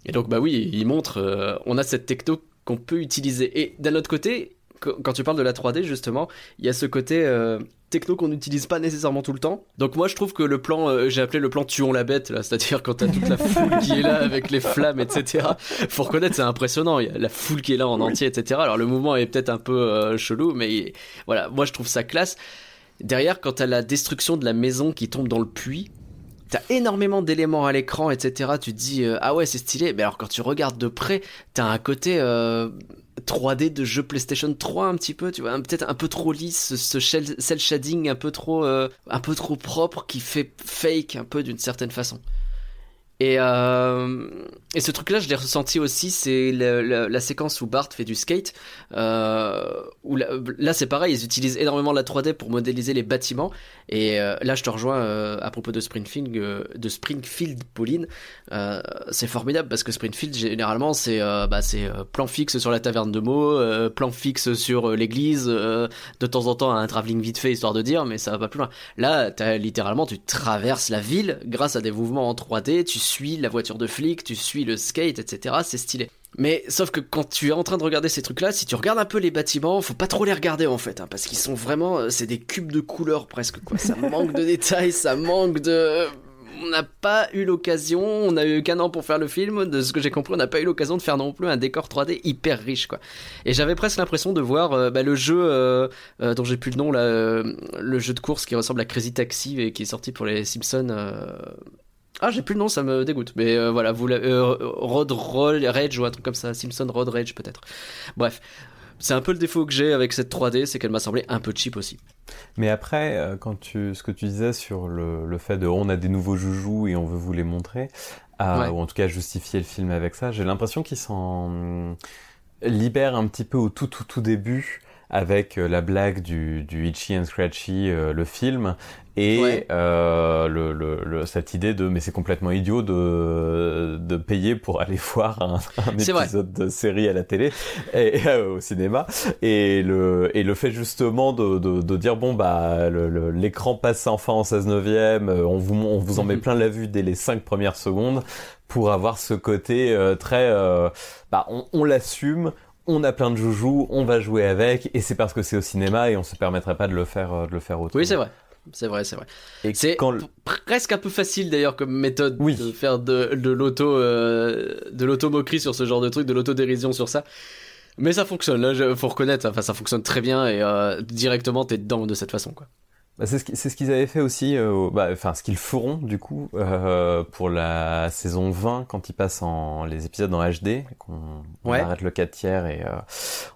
Et donc bah oui, il montre, euh, on a cette techno qu'on peut utiliser. Et d'un autre côté, qu- quand tu parles de la 3D justement, il y a ce côté euh, techno qu'on n'utilise pas nécessairement tout le temps. Donc moi je trouve que le plan, euh, j'ai appelé le plan tuons la bête, là, c'est-à-dire quand t'as toute la foule qui est là avec les flammes, etc. Faut reconnaître, c'est impressionnant, il y a la foule qui est là en entier, etc. Alors le mouvement est peut-être un peu euh, chelou, mais voilà, moi je trouve ça classe. Derrière, quand t'as la destruction de la maison qui tombe dans le puits, t'as énormément d'éléments à l'écran, etc. Tu te dis, euh, ah ouais, c'est stylé. Mais alors quand tu regardes de près, t'as un côté euh, 3D de jeu PlayStation 3 un petit peu, tu vois, peut-être un peu trop lisse, ce, cel shading un peu trop, euh, un peu trop propre qui fait fake un peu d'une certaine façon. Et, euh, et ce truc-là, je l'ai ressenti aussi, c'est la séquence où Bart fait du skate. Euh, là, c'est pareil, ils utilisent énormément la 3D pour modéliser les bâtiments. Et euh, là, je te rejoins à propos de Springfield, de Springfield, Pauline. C'est formidable parce que Springfield, généralement, c'est bah, plan fixe sur la taverne de mots, plan fixe sur l'église, de temps en temps un travelling vite fait histoire de dire, mais ça va pas plus loin. Là, t'as littéralement, tu traverses la ville grâce à des mouvements en 3D, tu suis la voiture de flic, tu suis le skate, etc. C'est stylé. Mais sauf que quand tu es en train de regarder ces trucs-là, si tu regardes un peu les bâtiments, faut pas trop les regarder en fait, hein, parce qu'ils sont vraiment, euh, c'est des cubes de couleurs presque quoi. Ça manque de détails, ça manque de. On n'a pas eu l'occasion, on a eu qu'un an pour faire le film, de ce que j'ai compris, on n'a pas eu l'occasion de faire non plus un décor 3D hyper riche quoi. Et j'avais presque l'impression de voir euh, bah, le jeu euh, euh, dont j'ai plus le nom là, le jeu de course qui ressemble à Crazy Taxi et qui est sorti pour les Simpsons. Ah, j'ai plus le nom, ça me dégoûte. Mais euh, voilà, vous euh, Road Roll Rage ou un truc comme ça, Simpson Road Rage peut-être. Bref, c'est un peu le défaut que j'ai avec cette 3D, c'est qu'elle m'a semblé un peu cheap aussi. Mais après, euh, quand tu, ce que tu disais sur le, le fait de on a des nouveaux joujoux et on veut vous les montrer, euh, Ouais. ou en tout cas justifier le film avec ça, j'ai l'impression qu'ils s'en libèrent un petit peu au tout tout tout début avec euh, la blague du, du Itchy and Scratchy, euh, le film, et Ouais. euh, le, le, le- cette idée de mais c'est complètement idiot de, de payer pour aller voir un, un vrai. épisode de série à la télé et euh, au cinéma et le et le fait justement de, de, de dire bon bah l'écran passe enfin en 16 neuvième euh, on vous on vous en met Mhm. plein la vue dès les cinq premières secondes pour avoir ce côté euh, très euh, bah on, on l'assume on a plein de joujoux, on va jouer avec, et c'est parce que c'est au cinéma et on se permettrait pas de le faire, euh, de le faire autrement. Oui, c'est vrai. C'est vrai, c'est vrai. C'est quand presque un peu facile d'ailleurs comme méthode Oui. de faire de, de l'auto euh, de l'auto-moquerie sur ce genre de truc, de l'autodérision sur ça. Mais ça fonctionne, là, faut reconnaître, enfin ça fonctionne très bien et euh, directement t'es dedans de cette façon quoi. Bah, c'est ce qu'ils avaient fait aussi, euh, bah, enfin ce qu'ils feront du coup euh, pour la saison 20 quand ils passent en les épisodes en HD, qu'on Ouais. arrête le 4 tiers et euh,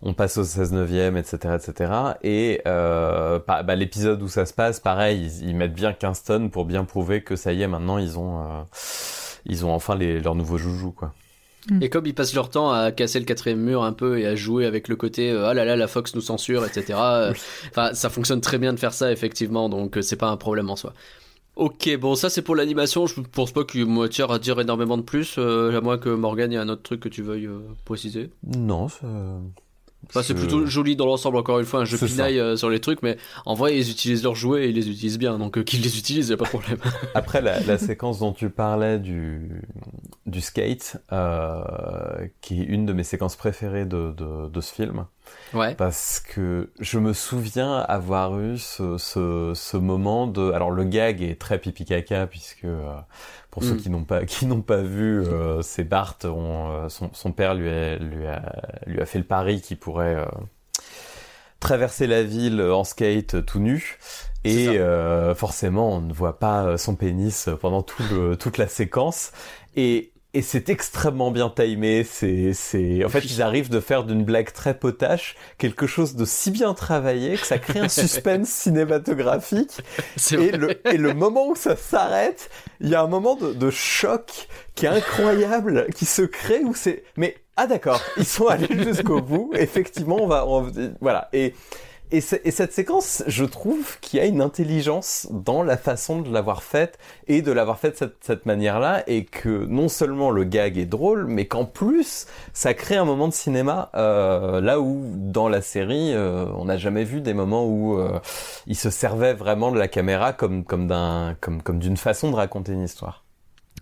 on passe au 16 neuvième, etc., etc. Et euh, bah, l'épisode où ça se passe, pareil, ils, ils mettent bien 15 tonnes pour bien prouver que ça y est, maintenant ils ont euh, ils ont enfin les, leurs nouveaux joujoux quoi. Et comme ils passent leur temps à casser le quatrième mur un peu et à jouer avec le côté euh, ah là là la Fox nous censure etc. euh, Enfin ça fonctionne très bien de faire ça effectivement donc euh, c'est pas un problème en soi. Ok, bon, ça c'est pour l'animation. Je pense pas qu'il me tire à dire énormément de plus, euh, à moins que Morgan, il y a un autre truc que tu veuilles euh, préciser. Non, ça... Enfin, c'est Je- plutôt joli dans l'ensemble, encore une fois, un jeu C'est ça. pinaille euh, sur les trucs, mais en vrai, ils utilisent leurs jouets et ils les utilisent bien, donc qu'ils les utilisent, y a pas de problème. Après, la, la séquence dont tu parlais du, du skate, euh, qui est une de mes séquences préférées de, de, de ce film, Ouais. parce que je me souviens avoir eu ce, ce, ce moment de... Alors le gag est très pipi caca, puisque euh, pour ceux Mm. qui n'ont pas, qui n'ont pas vu, euh, c'est Bart, on, son, son père lui a, lui, a, lui a fait le pari qu'il pourrait... traverser la ville en skate tout nu et euh, forcément on ne voit pas son pénis pendant tout le, toute la séquence et et c'est extrêmement bien timé, c'est, c'est, en fait, ils arrivent de faire d'une blague très potache quelque chose de si bien travaillé que ça crée un suspense cinématographique et le, et le moment où ça s'arrête, il y a un moment de, de choc qui est incroyable, qui se crée où c'est, mais ah d'accord, ils sont allés jusqu'au bout. Effectivement, on va, on- voilà. Et et, cette séquence, je trouve qu'il y a une intelligence dans la façon de l'avoir faite et de l'avoir faite de cette, cette manière-là, et que non seulement le gag est drôle, mais qu'en plus ça crée un moment de cinéma euh, là où dans la série euh, on n'a jamais vu des moments où euh, il se servait vraiment de la caméra comme comme d'un comme comme d'une façon de raconter une histoire.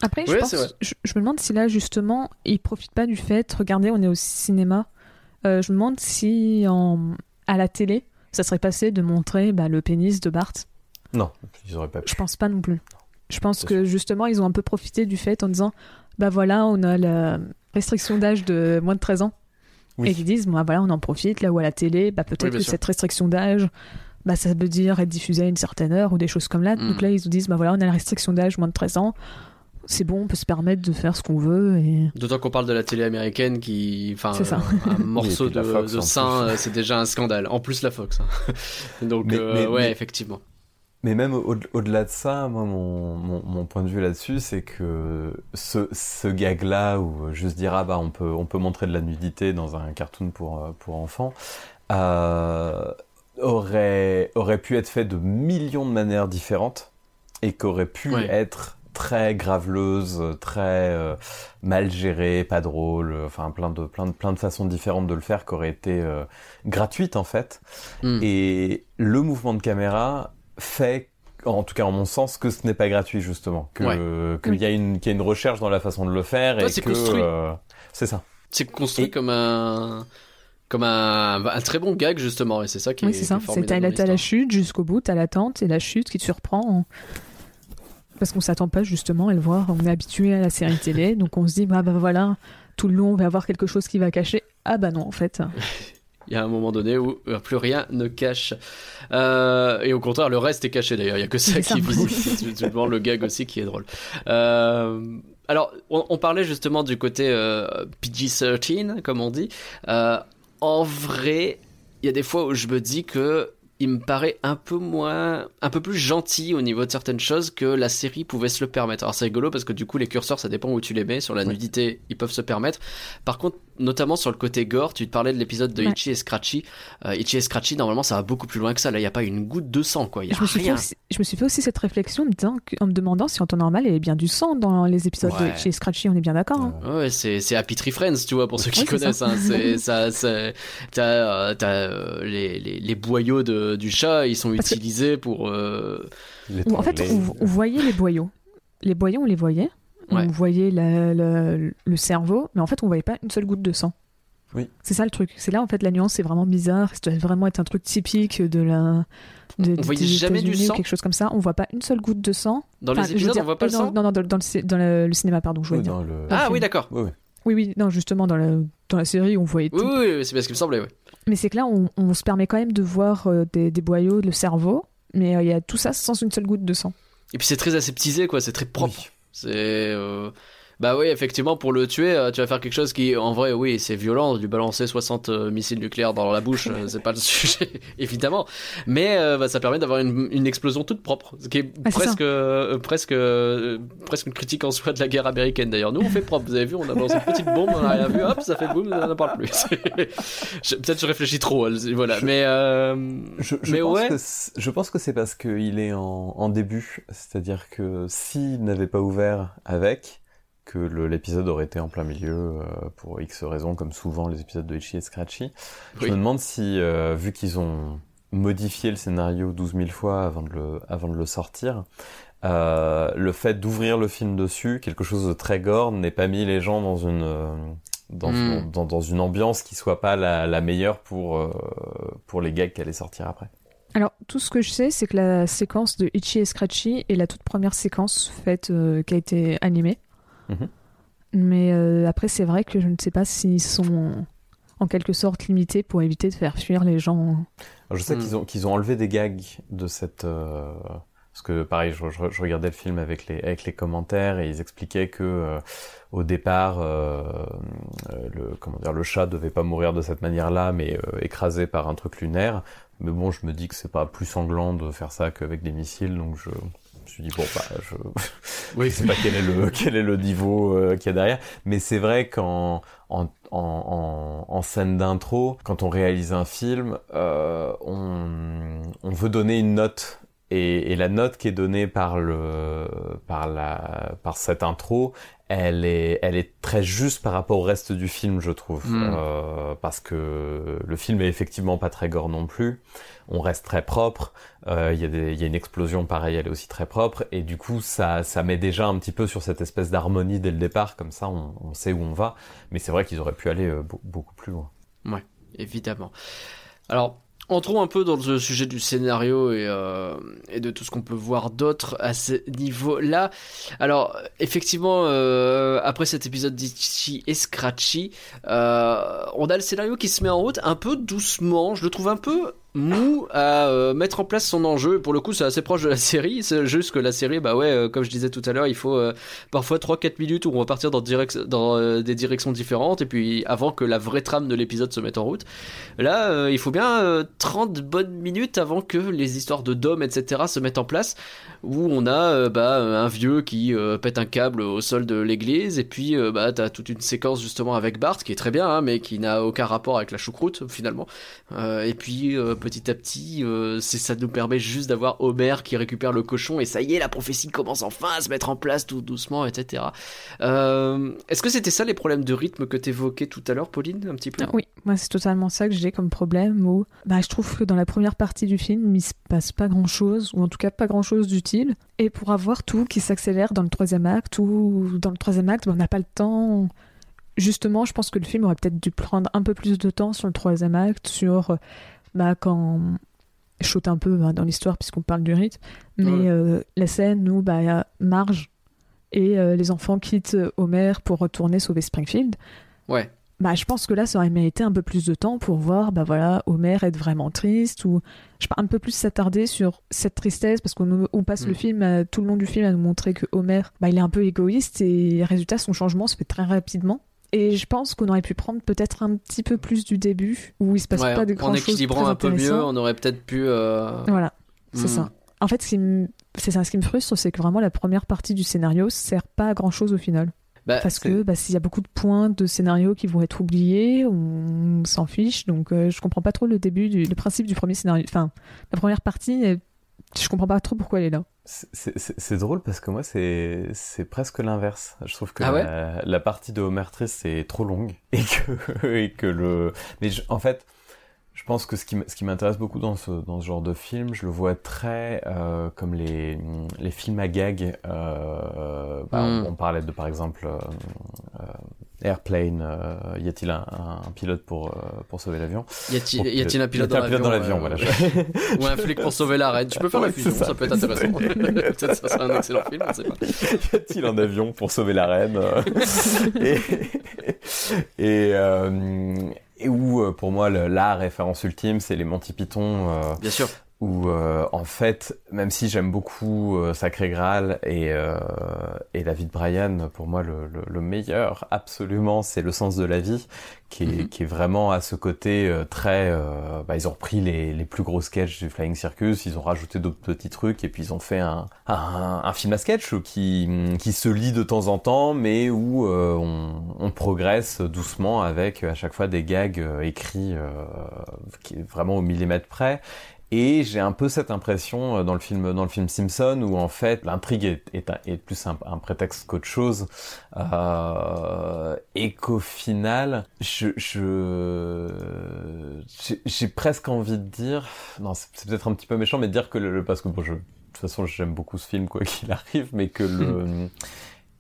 Après, je, pense, me demande si là, justement, ils profitent pas du fait, regardez, on est au cinéma. Euh, je me demande si en, à la télé, ça serait passé de montrer bah, le pénis de Bart. Non, ils auraient pas pu. Je pense pas non plus. Je pense que justement, ils ont un peu profité du fait en disant bah voilà, on a la restriction d'âge de moins de 13 ans. Oui. Et ils disent bah voilà, on en profite, là où à la télé, bah peut-être Oui, que sûr. cette restriction d'âge, bah ça veut dire être diffusé à une certaine heure ou des choses comme là. Mm. Donc là, ils nous disent bah voilà, on a la restriction d'âge moins de 13 ans. C'est bon, on peut se permettre de faire ce qu'on veut. Et... D'autant qu'on parle de la télé américaine qui, enfin, C'est ça. euh, un morceau de, la Fox, de sein, euh, c'est déjà un scandale. En plus la Fox. hein. Donc Mais- euh, mais- ouais, mais- effectivement. Mais même au- au-delà de ça, moi, mon, mon, mon point de vue là-dessus, c'est que ce, ce gag-là, où juste dire, ah bah, on peut, on peut montrer de la nudité dans un cartoon pour, euh, pour enfants, euh, aurait, aurait pu être fait de millions de manières différentes et qu'aurait pu Ouais. être très graveleuse, très euh, mal gérée, pas drôle, euh, enfin plein de, plein de, plein de façons différentes de le faire qui auraient été euh, gratuites en fait. Hmm. Et le mouvement de caméra fait, en tout cas en mon sens, que ce n'est pas gratuit justement, que Ouais. qu'il y a une qu'il y a une recherche dans la façon de le faire Ouais, et c'est que euh, c'est ça. C'est construit Et- comme un, comme un, un très bon gag justement, et c'est ça qui est, Oui, c'est ça. C'est formidable t'as la, chute jusqu'au bout, t'as l'attente et la chute qui te surprend. Parce qu'on s'attend pas justement à le voir. On est habitué à la série télé, donc on se dit bah, bah voilà, tout le long on va avoir quelque chose qui va cacher. Ah bah non en fait. Il y a un moment donné où euh, plus rien ne cache. Euh, et au contraire, le reste est caché d'ailleurs. Il y a que ça qui est visible. C'est le gag aussi qui est drôle. Euh, alors, on, on parlait justement du côté euh, PG-13, comme on dit. En vrai, il y a des fois où je me dis que il me paraît un peu moins, un peu plus gentil au niveau de certaines choses que la série pouvait se le permettre. Alors c'est rigolo parce que du coup les curseurs ça dépend où tu les mets. Sur la nudité ils peuvent se permettre. Par contre, notamment sur le côté gore, tu te parlais de l'épisode de Ouais. Itchy et Scratchy. Euh, Itchy et Scratchy normalement ça va beaucoup plus loin que ça. Là il y a pas une goutte de sang quoi. Il y a Je me, suis fait rien. aussi, je me suis fait aussi cette réflexion en me, disant que- en me demandant si en temps normal il y avait bien du sang dans les épisodes Ouais. de chez Scratchy. On est bien d'accord. hein. Ouais, c'est c'est Happy Tree Friends, tu vois, pour ceux qui c'est connaissent. ça. Hein, c'est ça, c'est- t'as euh, t'as, euh, les, les les boyaux de, du chat, ils sont Parce que- utilisés pour. euh, en fait, on, on voyait les boyaux. Les boyaux, on les voyait. Ouais. On voyait la- la- le cerveau, mais en fait, on voyait pas une seule goutte de sang. Oui. C'est ça le truc. C'est là, en fait, la nuance c'est vraiment bizarre. Ça doit vraiment être un truc typique de la. De, On voyait des jamais du ou sang quelque chose comme ça. On voit pas une seule goutte de sang. Dans Enfin, les épisodes, dire, on voit pas le dans- sang. Non, non, dans, dans le, ci- dans le, le cinéma, pardon, je Oui, dire. le... Ah film. oui, d'accord. Oui, oui. Oui, oui, non, justement, dans la, dans la série, on voyait tout. Oui, oui, oui, c'est bien ce qui me semblait. Ouais. Mais c'est que là, on, on se permet quand même de voir euh, des, des boyaux, le cerveau, mais euh, il y a tout ça sans une seule goutte de sang. Et puis c'est très aseptisé, quoi. C'est très propre. Oui. C'est. Bah oui, effectivement, pour le tuer, euh, tu vas faire quelque chose qui, en vrai, oui, c'est violent, lui balancer 60 euh, missiles nucléaires dans la bouche, euh, c'est pas le sujet, évidemment. Mais euh, bah, ça permet d'avoir une, une explosion toute propre, ce qui est Ah, presque, euh, presque, euh, presque une critique en soi de la guerre américaine d'ailleurs. Nous, on fait propre, vous avez vu, on a lancé une petite bombe, on a rien vu, hop, ça fait boum, on n'en parle plus. Peut-être je réfléchis trop, voilà. Je- Mais, euh, Je, je mais pense ouais. que c'est- je pense que c'est parce qu'il est en, en début, c'est-à-dire que s'il n'avait pas ouvert avec, que l'épisode aurait été en plein milieu euh, pour X raisons, comme souvent les épisodes de Itchy et Scratchy. Je me demande si, euh, vu qu'ils ont modifié le scénario 12 000 fois avant de le, avant de le sortir, euh, le fait d'ouvrir le film dessus, quelque chose de très gore, n'ait pas mis les gens dans une euh, dans, Mm. dans, dans une ambiance qui soit pas la, la meilleure pour euh, pour les gags qui allaient sortir après. Alors, tout ce que je sais, c'est que la séquence de Itchy et Scratchy est la toute première séquence faite euh, qui a été animée. Mhm. Mais euh, après, c'est vrai que je ne sais pas s'ils sont en quelque sorte limités pour éviter de faire fuir les gens. Alors, je sais Mm. qu'ils ont qu'ils ont enlevé des gags de cette euh, parce que pareil, je, je- je regardais le film avec les avec les commentaires et ils expliquaient que euh, au départ, euh, le comment dire, le chat devait pas mourir de cette manière-là, mais euh, écrasé par un truc lunaire. Mais bon, je me dis que c'est pas plus sanglant de faire ça qu'avec des missiles, donc je me suis dit bon bah je je sais pas quel est le quel est le niveau euh, qu'il y a derrière, mais c'est vrai qu'en en, en, en, en scène d'intro, quand on réalise un film, euh, on, on veut donner une note. Et, et la note qui est donnée par le par la par cette intro, elle est elle est très juste par rapport au reste du film, je trouve, Mm. Euh, parce que le film est effectivement pas très gore non plus. On reste très propre. Euh, Il y a des il y a une explosion pareil, elle est aussi très propre. Et du coup, ça ça met déjà un petit peu sur cette espèce d'harmonie dès le départ, comme ça, on, on sait où on va. Mais c'est vrai qu'ils auraient pu aller euh, beau- beaucoup plus loin. évidemment. Alors, entrons un peu dans le sujet du scénario et, euh, et de tout ce qu'on peut voir d'autre à ce niveau-là. Alors, effectivement, euh, après cet épisode d'Itchy et Scratchy, euh, on a le scénario qui se met en route un peu doucement. Je le trouve un peu mou à euh, mettre en place son enjeu. Pour le coup, c'est assez proche de la série. C'est juste que la série, bah ouais, euh, comme je disais tout à l'heure, il faut euh, parfois 3-4 minutes où on va partir dans, des directions différentes et puis avant que la vraie trame de l'épisode se mette en route. Là, il faut bien euh, 30 bonnes minutes avant que les histoires de Dom, etc. se mettent en place, où on a bah, un vieux qui pète un câble au sol de l'église, et puis bah, t'as toute une séquence justement avec Bart, qui est très bien, hein, mais qui n'a aucun rapport avec la choucroute, finalement. Et puis, petit à petit, euh, ça nous permet juste d'avoir Homer qui récupère le cochon, et ça y est, la prophétie commence enfin à se mettre en place tout doucement, etc. Euh, Est-ce que c'était ça les problèmes de rythme que t'évoquais tout à l'heure, Pauline, un petit peu? Oui, moi c'est totalement ça que j'ai comme problème. Où, bah, je trouve que dans la première partie du film, il se passe pas grand chose, ou en tout cas pas grand chose d'utile. Et pour avoir tout qui s'accélère dans le troisième acte, ou dans le troisième acte, bah, on n'a pas le temps. Justement, je pense que le film aurait peut-être dû prendre un peu plus de temps sur le troisième acte, sur euh, bah, quand je saute un peu hein, dans l'histoire puisqu'on parle du rythme, mais Ouais. euh, la scène où bah, il y a Marge et euh, les enfants quittent Homer pour retourner sauver Springfield. Ouais. Bah, je pense que là, ça aurait mérité un peu plus de temps pour voir, bah voilà, Homer être vraiment triste ou je un peu plus s'attarder sur cette tristesse parce qu'on on passe Mm. le film, à- tout le long du film, à nous montrer que Homer, bah, il est un peu égoïste et résultat, son changement se fait très rapidement. Et je pense qu'on aurait pu prendre peut-être un petit peu plus du début où il se passe Ouais, pas de en grand chose. équilibrant un peu mieux, on aurait peut-être pu. euh, Voilà, c'est hmm. ça. En fait, ce qui me- c'est ça, ce qui me frustre, c'est que vraiment la première partie du scénario sert pas à grand chose au final. Bah, Parce que bah, s'il y a beaucoup de points de scénario qui vont être oubliés, on s'en fiche. Donc euh, je comprends pas trop le début, du, le principe du premier scénario. Enfin, la première partie, je comprends pas trop pourquoi elle est là. C'est- drôle parce que moi, c'est c'est presque l'inverse. Je trouve que Ah ouais la, la partie de Homer Trist c'est trop longue et que, et que le. Mais je- en fait, je pense que ce qui, m'intéresse beaucoup dans ce, dans ce genre de film, je le vois très euh, comme les, les films à gag. Euh, bah, Mm. on, on parlait de, par exemple, euh, euh, Airplane. euh, y a-t-il un, un pilote pour, euh, pour sauver l'avion? Y a-t-il Pour y a-t-il un pilote y a-t-il dans l'avion voilà. euh, Ou un flic pour sauver la reine? Tu peux faire la Ouais, fusion, c'est ça. ça. peut être intéressant. Peut-être ça serait un excellent film, on sait pas. y a-t-il un avion pour sauver la reine euh, Et, et, euh, et où, pour moi, le- la référence ultime, c'est les Monty Python. euh, Bien sûr. Où euh, en fait, même si j'aime beaucoup euh, Sacré Graal et, euh, et La vie de Brian, pour moi le, le, le meilleur absolument, c'est Le sens de la vie, qui est, Mhm. qui est vraiment à ce côté euh, très... euh, bah, ils ont repris les, les plus gros sketchs du Flying Circus, ils ont rajouté d'autres petits trucs, et puis ils ont fait un, un, un film à sketch qui, qui se lit de temps en temps, mais où euh, on, on progresse doucement avec à chaque fois des gags écrits euh, qui est vraiment au millimètre près. Et j'ai un peu cette impression euh, dans le film, dans le film Simpson où en fait l'intrigue est, est, un- est plus un, un prétexte qu'autre chose. Euh, et qu'au final, je, je j'ai- presque envie de dire, non c'est peut-être un petit peu méchant, mais de dire que le, parce que bon, je, de toute façon j'aime beaucoup ce film quoi qu'il arrive, mais que le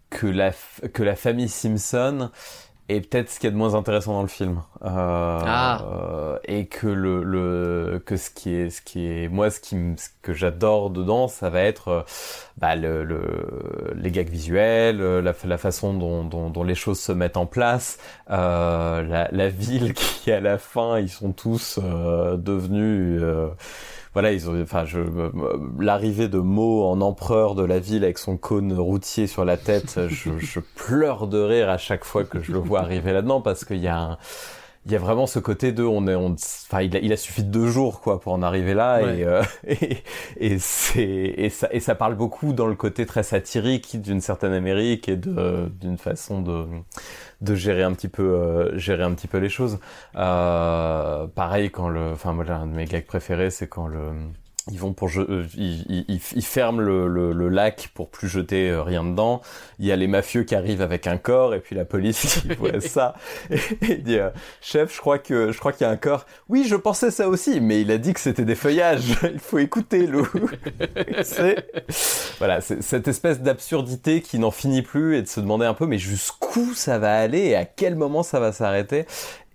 que la que la famille Simpson est peut-être ce qu'il y a de moins intéressant dans le film Euh, Ah. euh, et que le, le que ce qui est ce qui est moi ce qui ce que j'adore dedans ça va être euh, bah, le, le les gags visuels euh, la, la façon dont, dont, dont les choses se mettent en place euh, la, la ville qui à la fin ils sont tous euh, devenus euh, voilà, ils ont, enfin, je, euh, l'arrivée de Mo en empereur de la ville avec son cône routier sur la tête, je, je pleure de rire à chaque fois que je le vois arriver là-dedans parce qu'il y a un, il y a vraiment ce côté de, on est, on, enfin, il a, il a suffi de deux jours, quoi, pour en arriver là, Ouais. et, euh, et, et c'est, et ça, et ça parle beaucoup dans le côté très satirique d'une certaine Amérique et de, d'une façon de, de gérer un petit peu, euh, gérer un petit peu les choses. Euh, pareil quand le, enfin moi l'un de mes gags préférés c'est quand le ils vont pour je, euh, ils, ils, ils- ferment le, le, le lac pour plus jeter euh, rien dedans. Il y a les mafieux qui arrivent avec un corps et puis la police qui voit ça et, il dit euh, chef je crois que je crois qu'il y a un corps. Oui je pensais ça aussi mais il a dit que c'était des feuillages. il faut écouter Lou. c'est voilà c'est cette espèce d'absurdité qui n'en finit plus et de se demander un peu mais jusqu'où ça va aller et à quel moment ça va s'arrêter?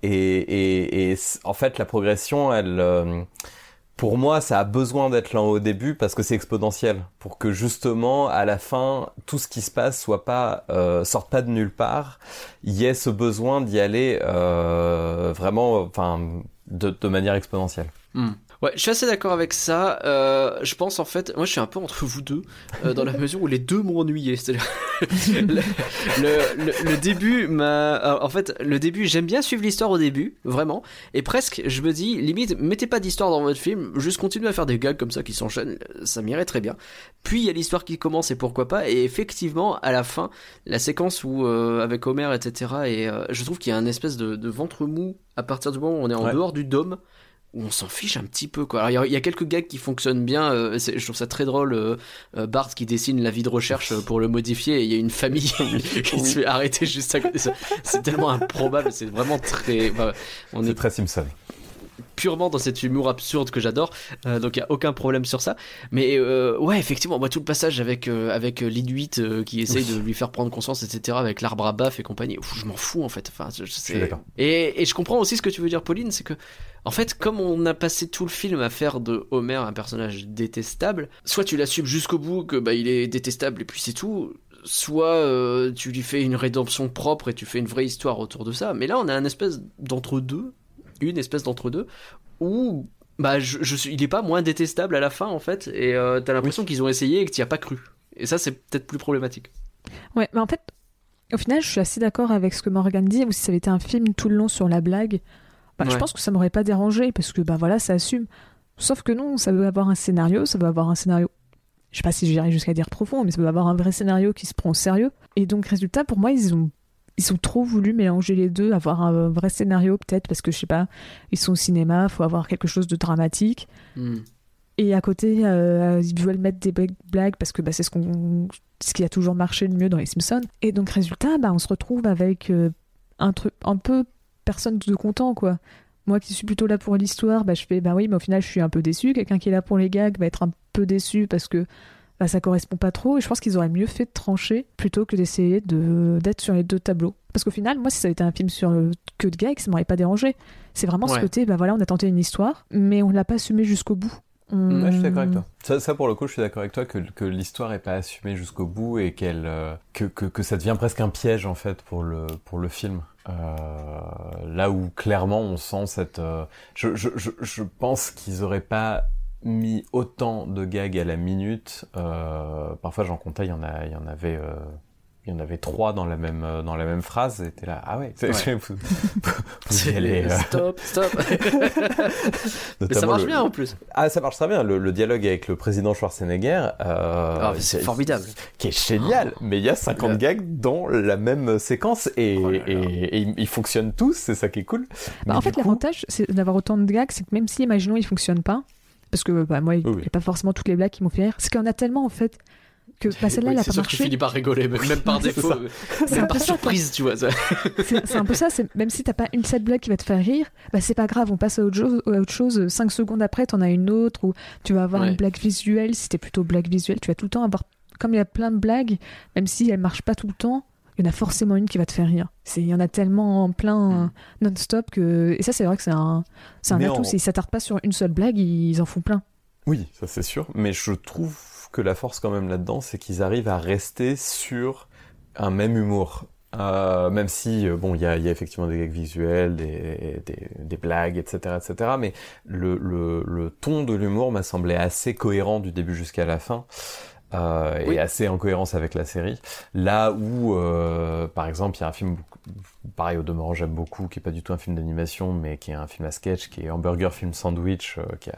Et, et, et en fait, la progression, elle, euh, pour moi, ça a besoin d'être là au début parce que c'est exponentiel. Pour que justement, à la fin, tout ce qui se passe soit pas, euh, sorte pas de nulle part. Il y ait ce besoin d'y aller euh, vraiment, enfin, de, de manière exponentielle. Hmm. Ouais, je suis assez d'accord avec ça. Euh, je pense en fait, moi je suis un peu entre vous deux, euh, dans la mesure où les deux m'ont ennuyé. C'est-à-dire, le, le, le- le début m'a. euh, En fait, le début, j'aime bien suivre l'histoire au début, vraiment. Et presque, je me dis, limite, mettez pas d'histoire dans votre film, juste continuez à faire des gags comme ça qui s'enchaînent, ça m'irait très bien. Puis il y a l'histoire qui commence et pourquoi pas. Et effectivement, à la fin, la séquence où euh, avec Homer, etc. Et euh, je trouve qu'il y a un espèce de, de ventre mou à partir du moment où on est en Ouais. dehors du dôme où on s'en fiche un petit peu quoi. Alors il y a- il y, a quelques gags qui fonctionnent bien, euh, c'est- je trouve ça très drôle euh, euh, Bart qui dessine la vie de recherche euh, pour le modifier et il y a une famille qui se fait arrêter juste à côté. C'est- tellement improbable, c'est vraiment très enfin, on C'est est très Simpson. Purement dans cet humour absurde que j'adore, euh, donc il y a aucun problème sur ça. Mais euh, ouais, effectivement, moi tout le passage avec euh, avec l'Inuit qui essaye de lui faire prendre conscience, etc., avec l'arbre à baf et compagnie, ouf, je m'en fous en fait. Enfin, je, je sais. Et, et je comprends aussi ce que tu veux dire, Pauline, c'est que en fait, comme on a passé tout le film à faire de Homer un personnage détestable, soit tu l'assumes jusqu'au bout que bah il est détestable et puis c'est tout. Soit euh, tu lui fais une rédemption propre et tu fais une vraie histoire autour de ça. Mais là, on a un espèce d'entre-deux, une espèce d'entre-deux, où bah, je, je suis, il est pas moins détestable à la fin en fait, et euh, t'as l'impression qu'ils ont essayé et que t'y as pas cru. Et ça, c'est peut-être plus problématique. Ouais, mais en fait, au final, je suis assez d'accord avec ce que Morgan dit. Ou si ça avait été un film tout le long sur la blague, bah, je pense que ça m'aurait pas dérangé parce que bah voilà, ça assume. Sauf que non, ça veut avoir un scénario, ça veut avoir un scénario. Je sais pas si j'irai jusqu'à dire profond, mais ça veut avoir un vrai scénario qui se prend au sérieux. Et donc, résultat, pour moi, ils ont ils ont trop voulu mélanger les deux, avoir un vrai scénario peut-être parce que je sais pas, ils sont au cinéma, faut avoir quelque chose de dramatique. Hmm. Et à côté, euh, ils veulent mettre des bla- blagues parce que bah, c'est ce, qu'on, ce qui a toujours marché le mieux dans les Simpsons. Et donc, résultat, bah, on se retrouve avec euh, un truc un peu personne de content, quoi. Moi qui suis plutôt là pour l'histoire, bah, je fais bah oui, mais au final, je suis un peu déçu. Quelqu'un qui est là pour les gags va être un peu déçu parce que bah, ça correspond pas trop. Et je pense qu'ils auraient mieux fait de trancher plutôt que d'essayer de, d'être sur les deux tableaux. Parce qu'au final, moi, si ça avait été un film sur euh, que de gags, ça m'aurait pas dérangé. C'est vraiment ce côté, bah voilà, on a tenté une histoire, mais on l'a pas assumé jusqu'au bout. Ouais, je suis d'accord avec toi. Ça, ça, pour le coup, je suis d'accord avec toi que, que l'histoire est pas assumée jusqu'au bout et qu'elle euh, que, que, que ça devient presque un piège en fait pour le pour le film. Euh, là où clairement on sent cette. euh, je, je, je, je pense qu'ils auraient pas mis autant de gags à la minute. Euh, parfois, j'en comptais, il y en a, il y en avait. Euh, il y en avait trois dans la même euh, dans la même phrase et t'es là ah ouais, Ouais. vous, vous y allez, euh, Stop, stop. Mais ça marche le- bien en plus. ah ça marche très bien le, le dialogue avec le président Schwarzenegger euh, Ah, c'est formidable. qui est génial mais il y a 50 Le- gags dans la même séquence et, Oh là là. et, et ils- ils fonctionnent tous c'est ça qui est cool Bah, en fait, coup- l'avantage d'avoir autant de gags, c'est que même si, imaginons, ils fonctionnent pas, parce que bah, moi, il n'y Oui, oui. a pas forcément toutes les blagues qui m'ont fait rire, c'est qu'il y en a tellement en fait que bah, celle-là, Oui, elle a c'est pas sûr que tu marché. finis par rigoler, même même par défaut, ça. C'est même par ça, surprise, tu vois. ça. C'est c'est un peu ça, c'est- même si t'as pas une seule blague qui va te faire rire, bah c'est pas grave, on passe à autre chose, à autre chose. Cinq secondes après, t'en as une autre, ou tu vas avoir Ouais. une blague visuelle, si t'es plutôt blague visuelle, tu vas tout le temps avoir, comme il y a plein de blagues, même si elles marchent pas tout le temps, il y en a forcément une qui va te faire rire. Il y en a tellement plein euh, non-stop que, et ça c'est vrai que c'est un, un atout, en- s'ils s'attardent pas sur une seule blague, ils en font plein. Oui, ça c'est sûr, mais je trouve que la force quand même là-dedans, c'est qu'ils arrivent à rester sur un même humour. Euh, même si, euh, bon, il y a, il y a effectivement des gags visuels, des, des, des blagues, etc., etc., mais le, le, le ton de l'humour m'a semblé assez cohérent du début jusqu'à la fin. Euh, Oui. et assez en cohérence avec la série. Là où, euh, par exemple, il y a un film, pareil au demeurant j'aime beaucoup, qui est pas du tout un film d'animation, mais qui est un film à sketch, qui est Hamburger Film Sandwich, euh, qui a,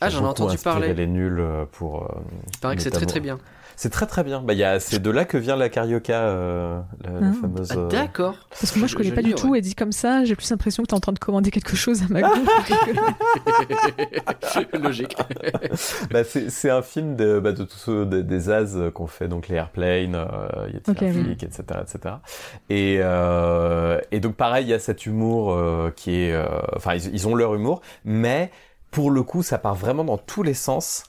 Ah, a j'en ai entendu parler. les nuls euh, pour. euh, Il paraît que c'est très très bien. C'est très très bien. Bah, il y a, c'est de là que vient la carioca, euh, la, la Ah. fameuse. Ah, euh, d'accord. Parce que moi je connais je pas du tout, ouais. et dit comme ça, j'ai plus l'impression que t'es en train de commander quelque chose à McDo. Logique. bah, c'est, c'est un film de, bah, de tous ceux des, des As qu'on fait, donc les Airplane, euh, Yeti Ok, oui. Flick, etc., etc. Et, euh, et donc pareil, il y a cet humour euh, qui est, euh, enfin, ils, ils ont leur humour, mais pour le coup, ça part vraiment dans tous les sens.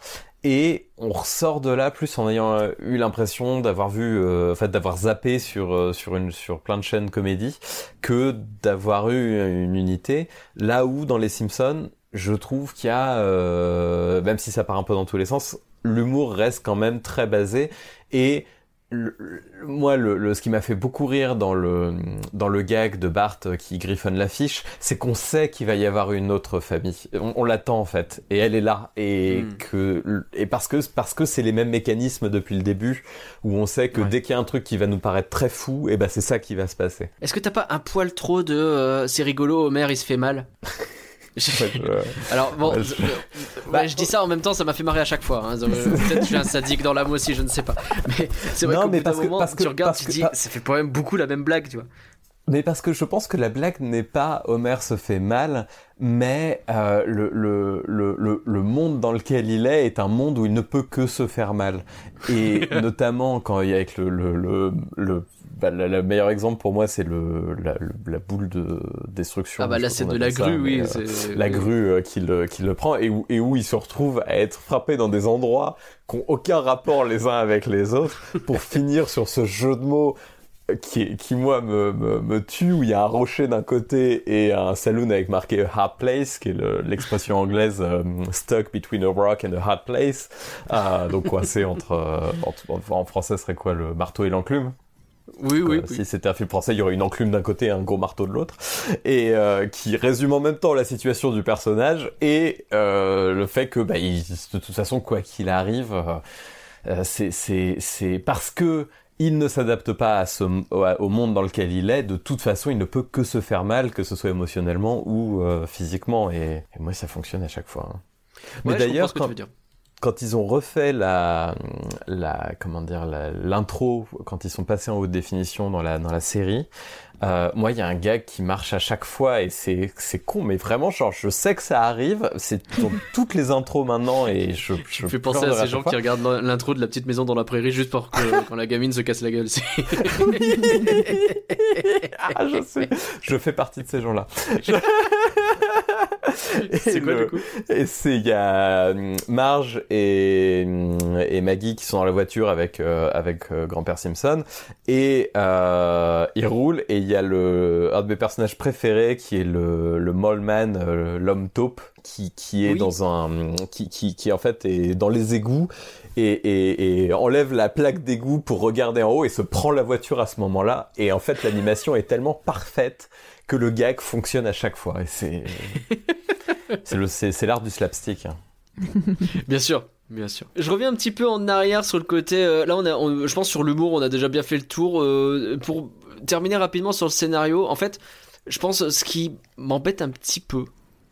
Et on ressort de là plus en ayant euh, eu l'impression d'avoir vu, euh, en fait, d'avoir zappé sur euh, sur une sur plein de chaînes comédie, que d'avoir eu une unité. Là où dans les Simpsons, je trouve qu'il y a, même si ça part un peu dans tous les sens, l'humour reste quand même très basé et le- le- moi, le, le- ce qui m'a fait beaucoup rire dans le dans le gag de Bart qui griffonne l'affiche, c'est qu'on sait qu'il va y avoir une autre famille. On, on l'attend en fait, et elle est là, et Mm. que et parce que parce que c'est les mêmes mécanismes depuis le début, où on sait que Ouais. dès qu'il y a un truc qui va nous paraître très fou, et ben c'est ça qui va se passer. Est-ce que t'as pas un poil trop de euh, c'est rigolo, Homer il se fait mal? Alors bon, Ouais, je, je- ouais, je dis ça en même temps, ça m'a fait marrer à chaque fois. hein. Peut-être que je suis un sadique dans l'âme aussi, je ne sais pas. Mais c'est vrai Non, qu'au mais bout d'un moment, parce que- tu regardes, parce tu que- dis, pas- ça fait quand même beaucoup la même blague, tu vois. Mais parce que je pense que la blague n'est pas Homer se fait mal, mais euh, le, le, le, le, le monde dans lequel il est est un monde où il ne peut que se faire mal. Et notamment quand il y a avec le, le, le, le, bah, le, le meilleur exemple pour moi c'est le, la, le- la boule de destruction. Ah bah là c'est de la grue, ça, oui. euh, c'est- la grue euh, qui, le, qui le prend et où, et où il se retrouve à être frappé dans des endroits qui n'ont aucun rapport les uns avec les autres pour finir sur ce jeu de mots qui, qui moi me, me, me tue où il y a un rocher d'un côté et un saloon avec marqué a hard place qui est le- l'expression anglaise euh, stuck between a rock and a hard place euh, donc coincé entre, euh, entre- en français ce serait quoi le marteau et l'enclume? Oui, oui, euh, oui. Si c'était un film français, il y aurait une enclume d'un côté et un gros marteau de l'autre, et euh, qui résume en même temps la situation du personnage et euh, le fait que, bah, il- de toute façon, quoi qu'il arrive, c'est parce que il ne s'adapte pas à ce, au, monde dans lequel il est. De toute façon, il ne peut que se faire mal, que ce soit émotionnellement ou physiquement. Et, et moi, ça fonctionne à chaque fois. hein. Mais Ouais, d'ailleurs, quand. Quand ils ont refait la, la comment dire, l'intro, quand ils sont passés en haute définition dans la dans la série, euh, moi il y a un gag qui marche à chaque fois et c'est c'est con, mais vraiment genre je sais que ça arrive, c'est dans toutes les intros maintenant et je je Je fais penser à ces gens fois. qui regardent l'intro de la petite maison dans la prairie juste pour que quand la gamine se casse la gueule. ah, je sais, je fais partie de ces gens-là. C'est quoi le- du coup? Et c'est il y a hum, Marge et hum, et Maggie qui sont dans la voiture avec euh, avec euh, grand-père Simpson. Et euh, ils roulent et il y a le un de mes personnages préférés qui est le le mole man euh, l'homme taupe qui qui est Oui. dans un qui qui qui en fait est dans les égouts et, et, et enlève la plaque d'égout pour regarder en haut et se prend la voiture à ce moment-là. Et en fait l'animation est tellement parfaite que le gag fonctionne à chaque fois et c'est c'est le c'est c'est l'art du slapstick hein. Bien sûr. Bien sûr. Je reviens un petit peu en arrière sur le côté. euh, là, on a, on- je pense sur l'humour, on a déjà bien fait le tour. euh, pour terminer rapidement sur le scénario, en fait, je pense ce qui m'embête un petit peu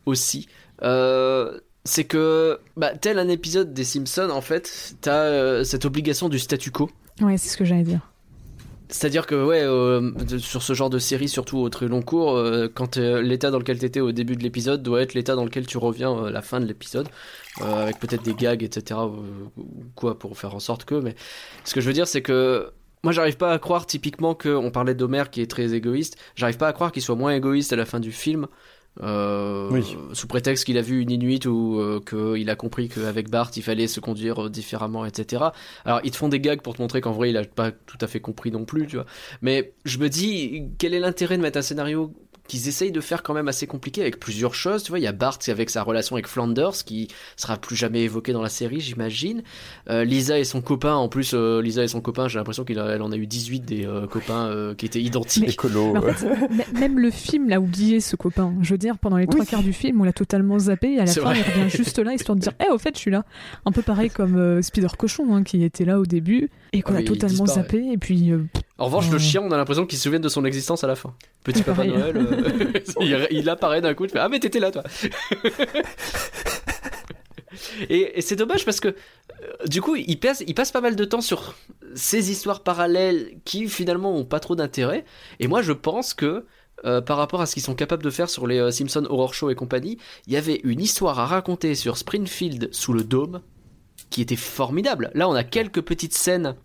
aussi, euh, c'est que bah, tel un épisode des Simpsons, en fait, t'as euh, cette obligation du statu quo. Ouais, c'est ce que j'allais dire. C'est-à-dire que ouais, euh, sur ce genre de série, surtout au très long cours, euh, quand euh, l'état dans lequel t'étais au début de l'épisode doit être l'état dans lequel tu reviens à la fin de l'épisode, avec peut-être des gags, etc. ou quoi pour faire en sorte que. Mais ce que je veux dire, c'est que moi, j'arrive pas à croire typiquement que on parlait d'Homer qui est très égoïste. J'arrive pas à croire qu'il soit moins égoïste à la fin du film. Euh, Oui. sous prétexte qu'il a vu une Inuit ou euh, qu'il a compris qu'avec Bart il fallait se conduire différemment, etc. Alors ils te font des gags pour te montrer qu'en vrai il a pas tout à fait compris non plus, tu vois. Mais je me dis, quel est l'intérêt de mettre un scénario qu'ils essayent de faire quand même assez compliqué avec plusieurs choses, tu vois. Il y a Bart avec sa relation avec Flanders qui sera plus jamais évoqué dans la série, j'imagine. Euh, Lisa et son copain, en plus, euh, Lisa et son copain, j'ai l'impression qu'elle en a eu 18 des euh, copains euh, qui étaient identiques. Écolo. Mais en fait, m- même le film l'a oublié, ce copain. Je veux dire, pendant les trois quarts du film, on l'a totalement zappé et à la fin, vrai. il revient juste là, histoire de dire Eh, au fait, je suis là. Un peu pareil comme euh, Spider Cochon, hein, qui était là au début et qu'on Ah a totalement zappé. Et puis, euh, En revanche, le Ouais. chien, on a l'impression qu'il se souvient de son existence à la fin. Petit Ouais, Papa. Noël, euh, il, il apparaît d'un coup, tu fais Ah, mais t'étais là, toi Et, et c'est dommage parce que euh, du coup, il passe, il passe pas mal de temps sur ces histoires parallèles qui finalement ont pas trop d'intérêt. Et moi, je pense que euh, par rapport à ce qu'ils sont capables de faire sur les euh, Simpson Horror Show et compagnie, il y avait une histoire à raconter sur Springfield sous le dôme qui était formidable. Là, on a quelques petites scènes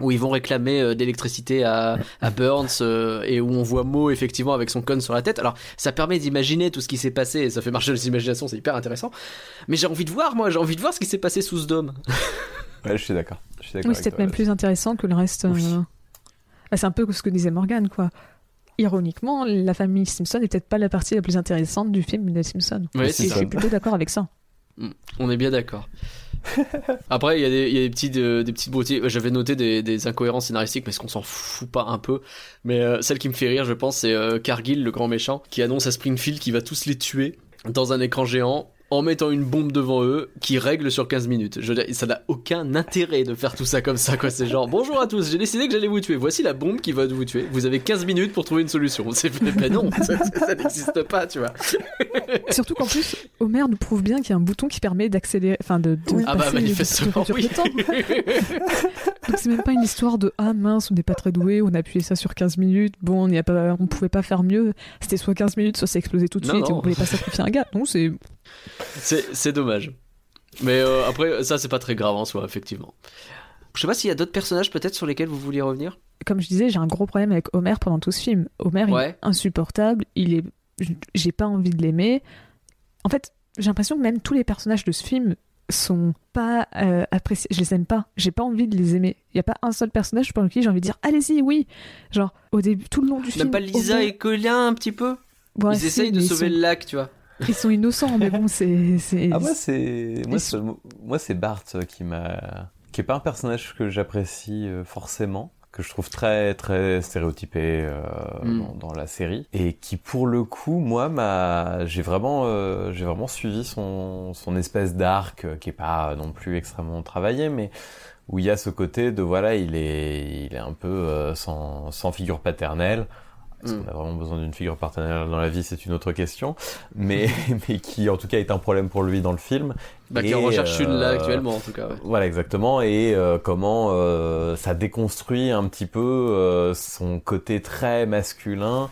où ils vont réclamer euh, d'électricité à, à Burns euh, et où on voit Mo effectivement avec son cône sur la tête. Alors ça permet d'imaginer tout ce qui s'est passé et ça fait marcher les imaginations, c'est hyper intéressant. Mais j'ai envie de voir moi, j'ai envie de voir ce qui s'est passé sous ce dôme. Ouais, je suis d'accord. Oui, c'était toi même plus intéressant que le reste. Oui. euh. Bah, c'est un peu ce que disait Morgan, quoi. Ironiquement, la famille Simpson n'est peut-être pas la partie la plus intéressante du film des Simpsons. Ouais, et c'est je suis plutôt d'accord avec ça. On est bien d'accord. Après, il y a des, euh, petites beautés. J'avais noté des, des incohérences scénaristiques, mais est-ce qu'on s'en fout pas un peu Mais euh, celle qui me fait rire, je pense, c'est euh, Cargill, le grand méchant, qui annonce à Springfield qu'il va tous les tuer dans un écran géant en mettant une bombe devant eux qui règle sur 15 minutes. Je veux dire, ça n'a aucun intérêt de faire tout ça comme ça, quoi. C'est genre, bonjour à tous, j'ai décidé que j'allais vous tuer. Voici la bombe qui va vous tuer. Vous avez 15 minutes pour trouver une solution. C'est ben non, ça, ça n'existe pas, tu vois. Surtout qu'en plus, Homer nous prouve bien qu'il y a un bouton qui permet d'accélérer, enfin de, de Ah bah manifestement, oui. temps. Donc c'est même pas une histoire de ah mince, on n'est pas très doué, on a appuyé ça sur 15 minutes, bon, on n'y a pas, on pouvait pas faire mieux. C'était soit 15 minutes, soit c'est explosé tout de Non, suite, et on voulait pas sacrifier un gars. Non, c'est C'est, dommage. Mais euh, après, ça, c'est pas très grave en soi, effectivement. Je sais pas s'il y a d'autres personnages peut-être sur lesquels vous vouliez revenir. comme je disais, j'ai un gros problème avec Homer pendant tout ce film. Homer il est insupportable, il est, j'ai pas envie de l'aimer. En fait, j'ai l'impression que même tous les personnages de ce film sont pas euh, appréciés. Je les aime pas. J'ai pas envie de les aimer. Il y a pas un seul personnage pour lequel j'ai envie de dire allez-y, oui. Genre au début, tout le long du film. Même pas Lisa Homer- et Colin un petit peu Ouais, Ils si, essayent de sauver sont- le lac, tu vois. Ils sont innocents, mais bon, c'est. Ah moi c'est moi c'est Bart qui m'a qui est pas un personnage que j'apprécie euh, forcément que je trouve très très stéréotypé euh, Mm. dans, dans la série et qui pour le coup moi m'a j'ai vraiment euh, j'ai vraiment suivi son son espèce d'arc euh, qui est pas non plus extrêmement travaillé mais où il y a ce côté de voilà il est il est un peu euh, sans sans figure paternelle est-ce Mm. qu'on a vraiment besoin d'une figure partenaire dans la vie C'est une autre question. Mais, mais qui, en tout cas, est un problème pour lui dans le film. Bah, qui en recherche une là euh, actuellement, en tout cas. ouais. Voilà, exactement. Et euh, comment euh, ça déconstruit un petit peu euh, son côté très masculin,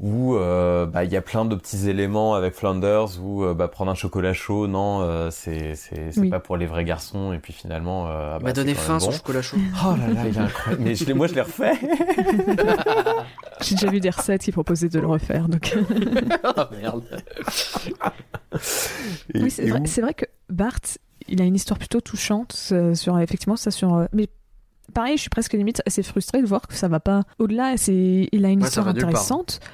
où euh, bah, il y a plein de petits éléments avec Flanders, où euh, bah, prendre un chocolat chaud, non, euh, c'est c'est Oui. pas pour les vrais garçons. Et puis finalement, euh, ah Il bah, m'a donné faim même son bon. chocolat chaud. Oh là là, il est incroyable. Mais je moi, je l'ai refait. J'ai déjà vu des recettes qui proposaient de le refaire. Donc... Ah merde. Et- Oui, c'est vrai, vrai que Bart, il a une histoire plutôt touchante sur effectivement ça sur. mais pareil, je suis presque limite assez frustrée de voir que ça va pas au-delà. C'est, il a une Ouais, histoire intéressante. Hmm.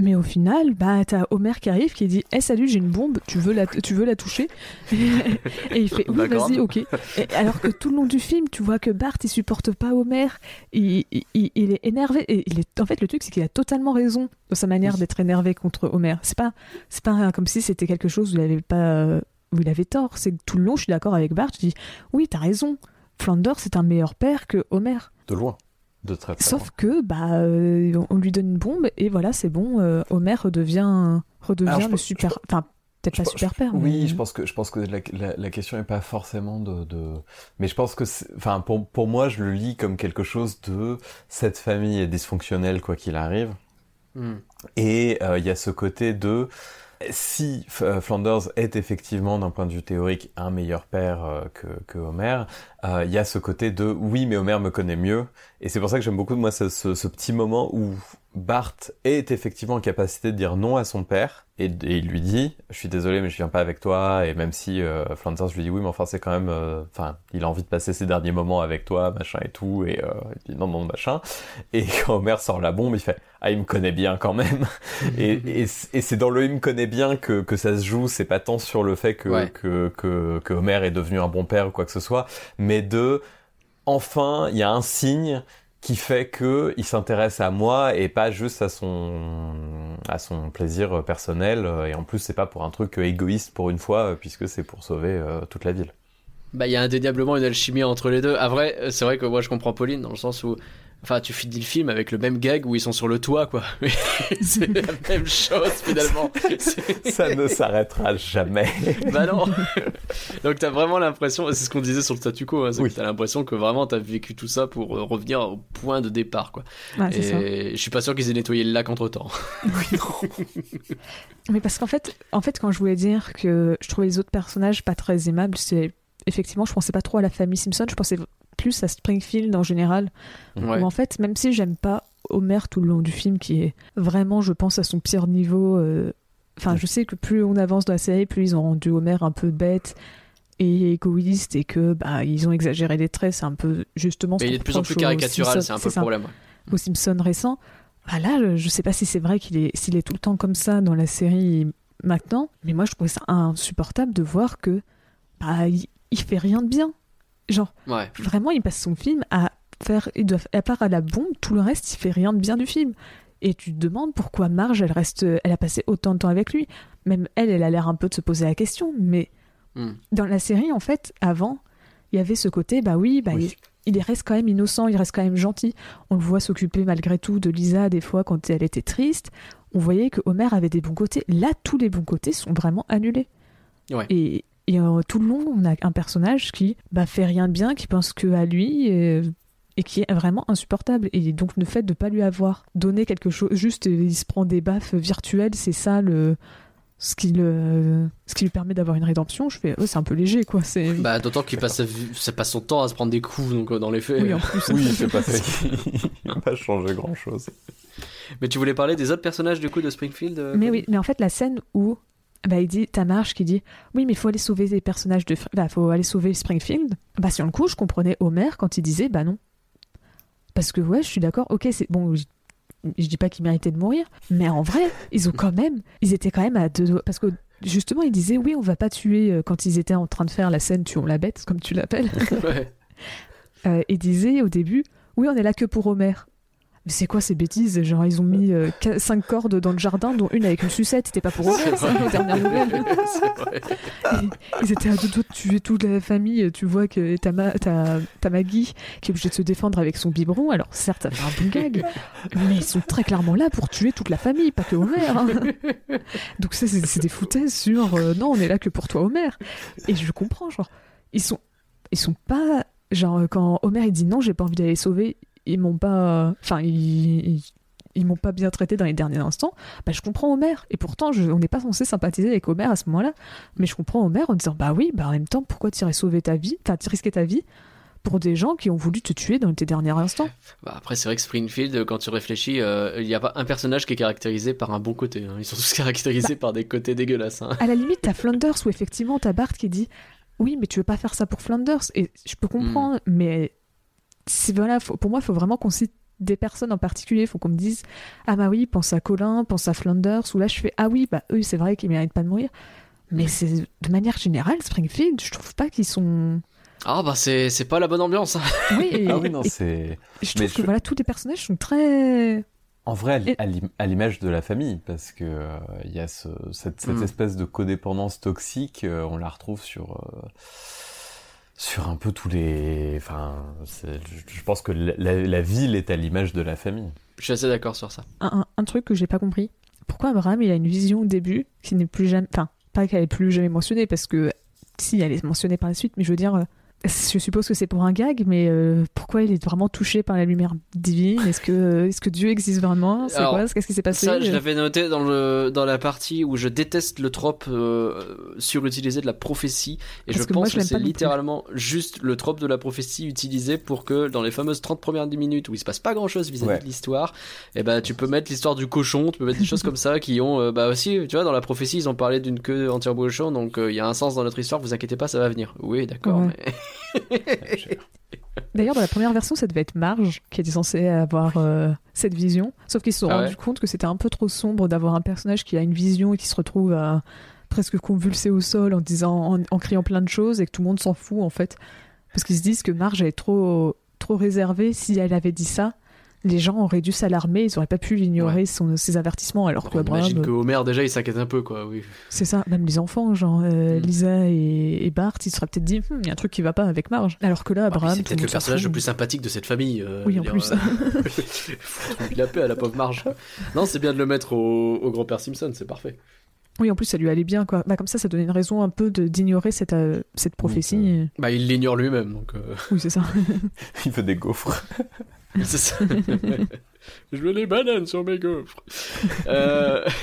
Mais au final, bah, t'as Homer qui arrive qui dit Eh salut, j'ai une bombe, tu veux la, tu veux la toucher? Et il fait Oui, vas-y, ok. Et alors que tout le long du film, tu vois que Bart, il supporte pas Homer, il, il, est énervé. Et il est, en fait, le truc, c'est qu'il a totalement raison dans sa manière Oui. d'être énervé contre Homer. C'est pas, c'est pas comme si c'était quelque chose où il avait pas. où il avait tort. C'est que tout le long, je suis d'accord avec Bart. Je dis oui, t'as raison. Flanders c'est un meilleur père que Homer. De loin. De très très Sauf que bah euh, on lui donne une bombe et voilà, c'est bon. euh, Homer redevient redevient Alors, le pense- super. Enfin, peut-être pas pense- super père. Oui, mais- je pense que je pense que la, la, la question n'est pas forcément de, de... mais je pense que enfin pour pour moi je le lis comme quelque chose de cette famille est dysfonctionnelle quoi qu'il arrive Hmm. et euh, il y a ce côté de si Flanders est effectivement d'un point de vue théorique un meilleur père euh, que, que Homer, euh, il y a ce côté de oui mais Homer me connaît mieux. Et c'est pour ça que j'aime beaucoup moi ce, ce, ce petit moment où Bart est effectivement en capacité de dire non à son père. Et, et il lui dit je suis désolé mais je viens pas avec toi et même si euh, Flanders lui dit oui mais enfin c'est quand même euh, enfin il a envie de passer ses derniers moments avec toi machin et tout et euh, il dit non non machin et quand Homer sort la bombe il fait ah il me connaît bien quand même et, et, c'est dans le il me connaît bien que, que ça se joue. C'est pas tant sur le fait que, Ouais. que, que, que Homer est devenu un bon père ou quoi que ce soit mais de enfin il y a un signe qui fait que il s'intéresse à moi et pas juste à son à son plaisir personnel et en plus c'est pas pour un truc égoïste pour une fois puisque c'est pour sauver euh, toute la ville. Bah, il y a indéniablement une alchimie entre les deux. À vrai, euh, c'est vrai que moi je comprends Pauline dans le sens où. Enfin, tu finis le film avec le même gag où ils sont sur le toit, quoi. C'est la même chose finalement. Ça ne s'arrêtera jamais. Bah non. Donc t'as vraiment l'impression, c'est ce qu'on disait sur le statu quo, hein, c'est Oui. que t'as l'impression que vraiment t'as vécu tout ça pour euh, revenir au point de départ, quoi. Ouais, c'est ça. Et je suis pas sûr qu'ils aient nettoyé le lac entre temps. Mais parce qu'en fait, en fait, quand je voulais dire que je trouvais les autres personnages pas très aimables, c'est effectivement, je pensais pas trop à la famille Simpson, je pensais plus à Springfield en général. Ouais. Où en fait, même si j'aime pas Homer tout le long du film, qui est vraiment, je pense, à son pire niveau. euh, Enfin, je sais que plus on avance dans la série, plus ils ont rendu Homer un peu bête et égoïste et que bah ils ont exagéré les traits. C'est un peu justement. ce Mais il est de plus en plus caricatural, c'est un peu le problème. ouais. aux Simpsons récents. Bah là, je- je sais pas si c'est vrai qu'il est, s'il est tout le temps comme ça dans la série maintenant, mais moi je trouvais ça insupportable de voir que bah, il, il fait rien de bien. Genre, Ouais. vraiment, il passe son film à faire, il doit, à part à la bombe, tout le reste, il fait rien de bien du film. Et tu te demandes pourquoi Marge, elle reste, elle a passé autant de temps avec lui. Même elle, elle a l'air un peu de se poser la question, mais Hmm. dans la série, en fait, avant, il y avait ce côté, bah oui, bah, Oui. il, il reste quand même innocent, il reste quand même gentil. On le voit s'occuper malgré tout de Lisa des fois quand elle était triste. On voyait que Homer avait des bons côtés. Là, tous les bons côtés sont vraiment annulés. Ouais. Et, et, euh, tout le long, on a un personnage qui bah, fait rien de bien, qui pense que à lui. Et, et qui est vraiment insupportable. Et donc le fait de pas lui avoir donné quelque chose, juste euh, il se prend des baffes virtuelles, c'est ça le ce qui le ce qui lui permet d'avoir une rédemption. Je fais, oh, c'est un peu léger quoi. C'est Bah d'autant qu'il passe, ça passe son temps à se prendre des coups, donc euh, dans les faits. oui en plus. Oui, c'est pas ça. Il n'a pas changé grand chose. Mais tu voulais parler des autres personnages du coup de Springfield euh, Mais oui, mais en fait, la scène où bah, il dit, t'as Marge qui dit, oui, mais il faut aller sauver les personnages de, bah, faut aller sauver Springfield. Bah, sur le coup, je comprenais Homer quand il disait, bah non. Parce que, ouais, je suis d'accord, ok, c'est bon, je, je dis pas qu'ils méritaient de mourir, mais en vrai, ils ont quand même, ils étaient quand même à deux doigts. Parce que, justement, ils disaient, oui, on va pas tuer, euh, quand ils étaient en train de faire la scène tuons la bête, comme tu l'appelles. Ouais. Euh, et disait au début, oui, on est là que pour Homer. Mais c'est quoi ces bêtises? Genre, ils ont mis euh, qu- cinq cordes dans le jardin, dont une avec une sucette. C'était pas pour Homer, ça, aux dernières nouvelles. Ils étaient à deux doigts de tuer toute la famille. Tu vois que t'as, Ma- t'as, t'as Maggie qui est obligée de se défendre avec son biberon. Alors, certes, ça fait un bon gag, mais ils sont très clairement là pour tuer toute la famille, pas que Homer. hein. Donc, ça, c'est, c'est des foutaises sur euh, non, on est là que pour toi, Homer. Et je comprends, genre, ils sont, ils sont pas. Genre, quand Homer il dit non, j'ai pas envie d'aller sauver, ils m'ont pas. Enfin, ils. ils- ils m'ont pas bien traité dans les derniers instants, bah je comprends Homer. Et pourtant, je- on n'est pas censé sympathiser avec Homer à ce moment-là. Mais je comprends Homer en disant bah oui, bah en même temps, pourquoi sauver ta vie, enfin risquer ta vie pour des gens qui ont voulu te tuer dans tes derniers instants? Bah, après, c'est vrai que Springfield, euh, quand tu réfléchis, euh, il n'y a pas un personnage qui est caractérisé par un bon côté. hein. Ils sont tous caractérisés par des côtés dégueulasses. hein. À la limite, t'as Flanders où effectivement t'as Bart qui dit oui, mais tu veux pas faire ça pour Flanders. Et je peux comprendre, mais c'est voilà, faut- pour moi, il faut vraiment qu'on cite des personnes en particulier. Il faut qu'on me dise ah bah oui, pense à Colin, pense à Flanders. Ou là, je fais ah oui, bah eux, c'est vrai qu'ils méritent pas de mourir. Mais c'est de manière générale, Springfield, je trouve pas qu'ils sont. Ah bah c'est c'est pas la bonne ambiance. hein. Oui, et- Ah oui, non, c'est. je trouve mais que je- voilà, tous les personnages sont très. En vrai, à Et- l'image de la famille, parce que euh, il y a ce, cette, cette Mm. espèce de codépendance toxique, euh, on la retrouve sur euh, sur un peu tous les. Enfin, je, pense que la, la- la ville est à l'image de la famille. Je suis assez d'accord sur ça. un, un- un truc que j'ai pas compris. Pourquoi Abraham il a une vision au début qui n'est plus jamais, enfin pas qu'elle est plus jamais mentionnée parce que si elle est mentionnée par la suite, mais je veux dire, euh, je suppose que c'est pour un gag, mais euh, pourquoi il est vraiment touché par la lumière divine? Est-ce que euh, est-ce que Dieu existe vraiment? C'est Alors, quoi? Qu'est-ce qui s'est passé? Ça, je l'avais noté dans, le, dans la partie où je déteste le trope euh, surutilisé de la prophétie. Et Parce je que moi, pense je que c'est littéralement juste le trope de la prophétie utilisé pour que dans les fameuses 30 premières minutes où il se passe pas grand chose vis-à-vis Ouais. de l'histoire, et ben tu peux mettre l'histoire du cochon, tu peux mettre des choses comme ça qui ont. euh, bah aussi, tu vois, dans la prophétie, ils ont parlé d'une queue anti-embauchant, donc euh, il y a un sens dans notre histoire, vous inquiétez pas, ça va venir. Oui, d'accord, Ouais. mais. D'ailleurs, dans la première version, ça devait être Marge qui était censée avoir euh, cette vision. Sauf qu'ils se sont Ah ouais rendus compte que c'était un peu trop sombre d'avoir un personnage qui a une vision et qui se retrouve à presque convulsé au sol en disant, en, en criant plein de choses et que tout le monde s'en fout en fait. Parce qu'ils se disent que Marge est trop, trop réservée. Si elle avait dit ça, les gens auraient dû s'alarmer. Ils auraient pas pu l'ignorer son- ses avertissements. Alors que Abraham, imagine que Homer, déjà, il s'inquiète un peu, quoi, oui. c'est ça. Même les enfants, genre euh, Mm. Lisa et, et Bart, ils se seraient peut-être dit, Hum, il y a un truc qui va pas avec Marge. Alors que là, Ah, Abraham, c'est peut-être le personnage le plus sympathique de cette famille. euh, Oui, en plus. euh, Faut la paix à la pauvre Marge. Non, c'est bien de le mettre au, au grand-père Simpson, c'est parfait. Oui, en plus, ça lui allait bien, quoi. Bah, comme ça, ça donnait une raison un peu d'ignorer cette, euh, cette prophétie. Bah, il l'ignore lui-même, donc. euh, Oui, c'est ça. Il fait des gaufres. c'est ça. Je veux les bananes sur mes gaufres. Euh,